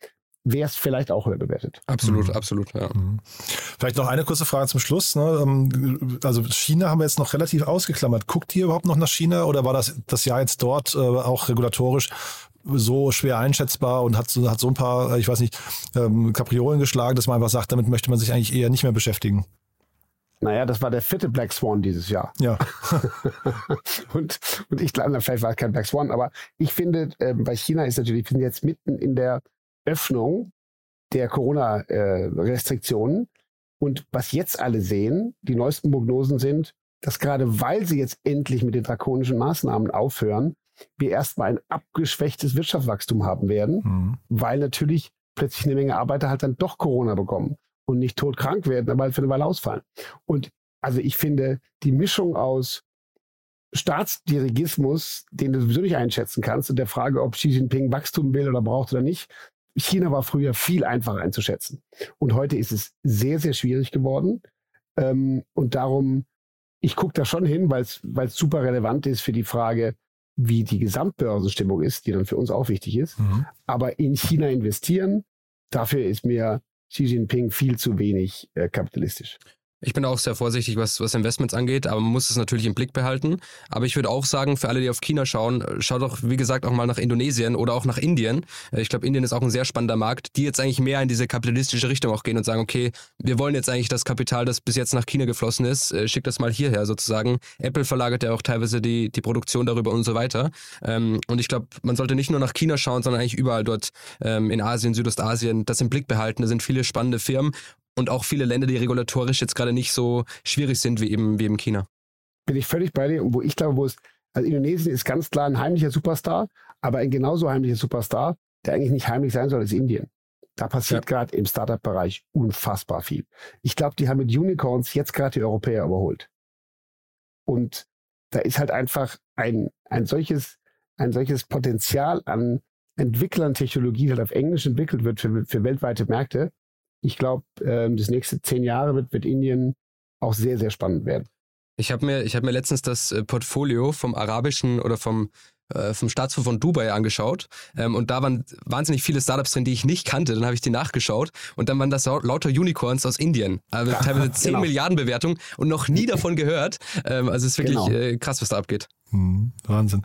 S3: wäre es vielleicht auch höher bewertet.
S4: Absolut,
S5: Mhm.
S4: absolut, ja.
S5: Mhm. Vielleicht noch eine kurze Frage zum Schluss. Ne? Ähm, Also China haben wir jetzt noch relativ ausgeklammert. Guckt ihr überhaupt noch nach China oder war das das Jahr jetzt dort äh, auch regulatorisch so schwer einschätzbar und hat so, hat so ein paar, äh, ich weiß nicht, ähm, Kapriolen geschlagen, dass man einfach sagt, damit möchte man sich eigentlich eher nicht mehr beschäftigen?
S3: Naja, das war der vierte Black Swan dieses Jahr.
S5: Ja.
S3: und, und ich glaube, vielleicht war es kein Black Swan, aber ich finde, ähm, bei China ist natürlich, wir sind jetzt mitten in der Öffnung der Corona-Restriktionen. und was jetzt alle sehen, die neuesten Prognosen sind, dass gerade weil sie jetzt endlich mit den drakonischen Maßnahmen aufhören, wir erstmal ein abgeschwächtes Wirtschaftswachstum haben werden,
S5: Mhm.
S3: weil natürlich plötzlich eine Menge Arbeiter halt dann doch Corona bekommen und nicht todkrank werden, aber halt für eine Weile ausfallen. Und also ich finde, die Mischung aus Staatsdirigismus, den du sowieso nicht einschätzen kannst, und der Frage, ob Xi Jinping Wachstum will oder braucht oder nicht. China war früher viel einfacher einzuschätzen. Und heute ist es sehr, sehr schwierig geworden. Ähm, und darum, ich gucke da schon hin, weil es super relevant ist für die Frage, wie die Gesamtbörsenstimmung ist, die dann für uns auch wichtig ist.
S5: Mhm.
S3: Aber in China investieren, dafür ist mir Xi Jinping viel zu wenig äh, kapitalistisch.
S4: Ich bin auch sehr vorsichtig, was, was Investments angeht, aber man muss es natürlich im Blick behalten. Aber ich würde auch sagen, für alle, die auf China schauen, schaut doch, wie gesagt, auch mal nach Indonesien oder auch nach Indien. Äh, Ich glaube, Indien ist auch ein sehr spannender Markt, die jetzt eigentlich mehr in diese kapitalistische Richtung auch gehen und sagen, okay, wir wollen jetzt eigentlich das Kapital, das bis jetzt nach China geflossen ist, äh, schickt das mal hierher sozusagen. Apple verlagert ja auch teilweise die, die Produktion darüber und so weiter. Ähm, Und ich glaube, man sollte nicht nur nach China schauen, sondern eigentlich überall dort ähm, in Asien, Südostasien, das im Blick behalten. Da sind viele spannende Firmen und auch viele Länder, die regulatorisch jetzt gerade nicht so schwierig sind wie eben, wie eben China.
S3: Bin ich völlig bei dir. Und wo ich glaube, wo es, also Indonesien ist ganz klar ein heimlicher Superstar, aber ein genauso heimlicher Superstar, der eigentlich nicht heimlich sein soll, ist Indien. Da passiert gerade im Startup-Bereich unfassbar viel. Ich glaube, die haben mit Unicorns jetzt gerade die Europäer überholt. Und da ist halt einfach ein, ein solches, ein solches Potenzial an Entwicklern Technologie, die halt auf Englisch entwickelt wird für, für weltweite Märkte. Ich glaube, ähm, das nächste zehn Jahre wird, wird Indien auch sehr, sehr spannend werden.
S4: Ich habe mir, ich hab mir letztens das äh, Portfolio vom arabischen oder vom, äh, vom Staatsfonds von Dubai angeschaut ähm, und da waren wahnsinnig viele Startups drin, die ich nicht kannte. Dann habe ich die nachgeschaut und dann waren das lau- lauter Unicorns aus Indien. Also
S3: Ja,
S4: teilweise 10
S3: genau.
S4: Milliarden Bewertung und noch nie davon gehört. Ähm, also es ist wirklich
S3: Genau.
S4: äh, krass, was da abgeht.
S5: Hm, Wahnsinn.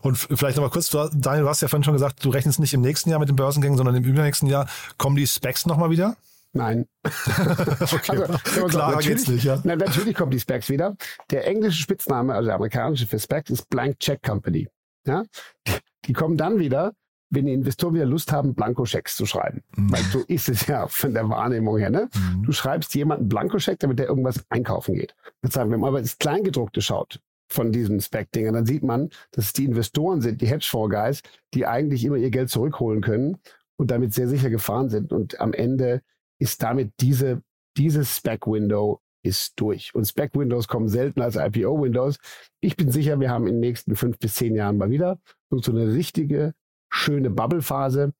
S5: Und vielleicht nochmal kurz, du, Daniel, du hast ja vorhin schon gesagt, du rechnest nicht im nächsten Jahr mit den Börsengängen, sondern im übernächsten Jahr. Kommen die Specs nochmal wieder?
S3: Nein.
S5: okay,
S3: Also, natürlich-
S5: geht's nicht, ja.
S3: Na, natürlich kommen die Specs wieder. Der englische Spitzname, also der amerikanische für Specs, ist Blank Check Company. Ja? Die, die kommen dann wieder, wenn die Investoren wieder Lust haben, Blankoschecks zu schreiben.
S5: Mhm.
S3: Weil so ist es ja von der Wahrnehmung her. Ne?
S5: Mhm.
S3: Du schreibst jemanden Blankoscheck, damit der irgendwas einkaufen geht. Jetzt sagen wir mal, wenn man ins Kleingedruckte schaut von diesen Spec-Dingern, dann sieht man, dass es die Investoren sind, die Hedgefonds-Guys, die eigentlich immer ihr Geld zurückholen können und damit sehr sicher gefahren sind. Und am Ende ist damit diese, dieses Spec-Window ist durch. Und Spec-Windows kommen selten als IPO-Windows. Ich bin sicher, wir haben in den nächsten fünf bis zehn Jahren mal wieder so eine richtige, schöne Bubble-Phase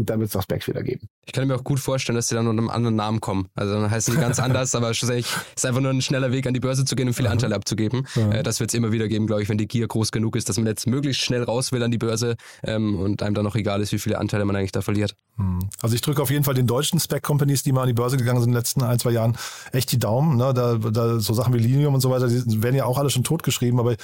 S3: und dann wird es auch Specs wieder geben.
S4: Ich kann mir auch gut vorstellen, dass die dann unter einem anderen Namen kommen. Also dann heißen die ganz anders, aber schlussendlich ist einfach nur ein schneller Weg an die Börse zu gehen und viele Anteile abzugeben. Ja. Äh, das wird es immer wieder geben, glaube ich, wenn die Gier groß genug ist, dass man jetzt möglichst schnell raus will an die Börse ähm, und einem dann noch egal ist, wie viele Anteile man eigentlich da verliert.
S2: Hm. Also ich drücke auf jeden Fall den deutschen Spec-Companies, die mal an die Börse gegangen sind in den letzten ein, zwei Jahren, echt die Daumen. Ne? Da, da, so Sachen wie Linium und so weiter, die werden ja auch alle schon totgeschrieben, aber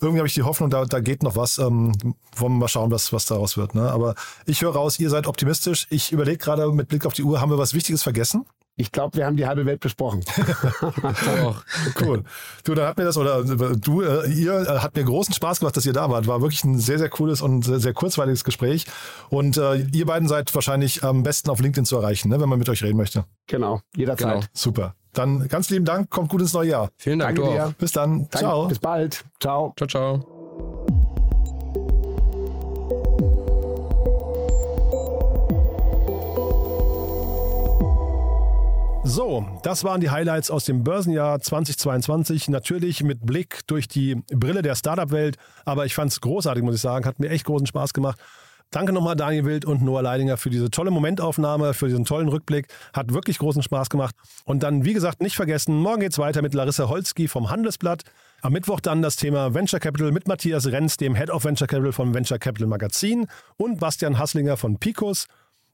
S2: irgendwie habe ich die Hoffnung, da, da geht noch was. Ähm, wollen wir mal schauen, was, was daraus wird. Ne? Aber ich höre raus, ihr seid optimistisch. Ich überlege gerade mit Blick auf die Uhr, haben wir was Wichtiges vergessen?
S3: Ich glaube, wir haben die halbe Welt besprochen.
S2: cool. Du, dann hat mir das, oder du, äh, ihr, äh, hat mir großen Spaß gemacht, dass ihr da wart. War wirklich ein sehr, sehr cooles und sehr, sehr kurzweiliges Gespräch. Und äh, ihr beiden seid wahrscheinlich am besten auf LinkedIn zu erreichen, ne, wenn man mit euch reden möchte.
S3: Genau, jederzeit. Genau.
S2: Super. Dann ganz lieben Dank, kommt gut ins neue Jahr.
S4: Vielen Dank,
S3: Danke dir.
S2: Bis dann.
S3: Danke. Ciao. Bis bald. Ciao.
S4: Ciao, ciao.
S2: So, das waren die Highlights aus dem Börsenjahr 2022. Natürlich mit Blick durch die Brille der Startup-Welt. Aber ich fand es großartig, muss ich sagen. Hat mir echt großen Spaß gemacht. Danke nochmal Daniel Wild und Noah Leidinger für diese tolle Momentaufnahme, für diesen tollen Rückblick. Hat wirklich großen Spaß gemacht. Und dann, wie gesagt, nicht vergessen, morgen geht es weiter mit Larissa Holzki vom Handelsblatt. Am Mittwoch dann das Thema Venture Capital mit Matthias Renz, dem Head of Venture Capital vom Venture Capital Magazin und Bastian Hasslinger von Picos.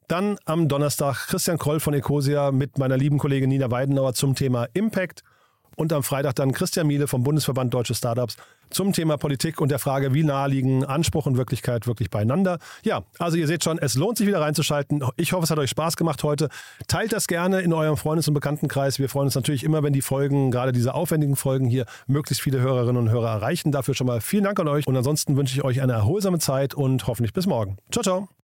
S2: Dann am Donnerstag Christian Kroll von Ecosia mit meiner lieben Kollegin Nina Weidenauer zum Thema Impact. Und am Freitag dann Christian Miele vom Bundesverband Deutsche Startups zum Thema Politik und der Frage, wie nahe liegen Anspruch und Wirklichkeit wirklich beieinander. Ja, also ihr seht schon, es lohnt sich wieder reinzuschalten. Ich hoffe, es hat euch Spaß gemacht heute. Teilt das gerne in eurem Freundes- und Bekanntenkreis. Wir freuen uns natürlich immer, wenn die Folgen, gerade diese aufwendigen Folgen hier, möglichst viele Hörerinnen und Hörer erreichen. Dafür schon mal vielen Dank an euch und ansonsten wünsche ich euch eine erholsame Zeit und hoffentlich bis morgen. Ciao, ciao.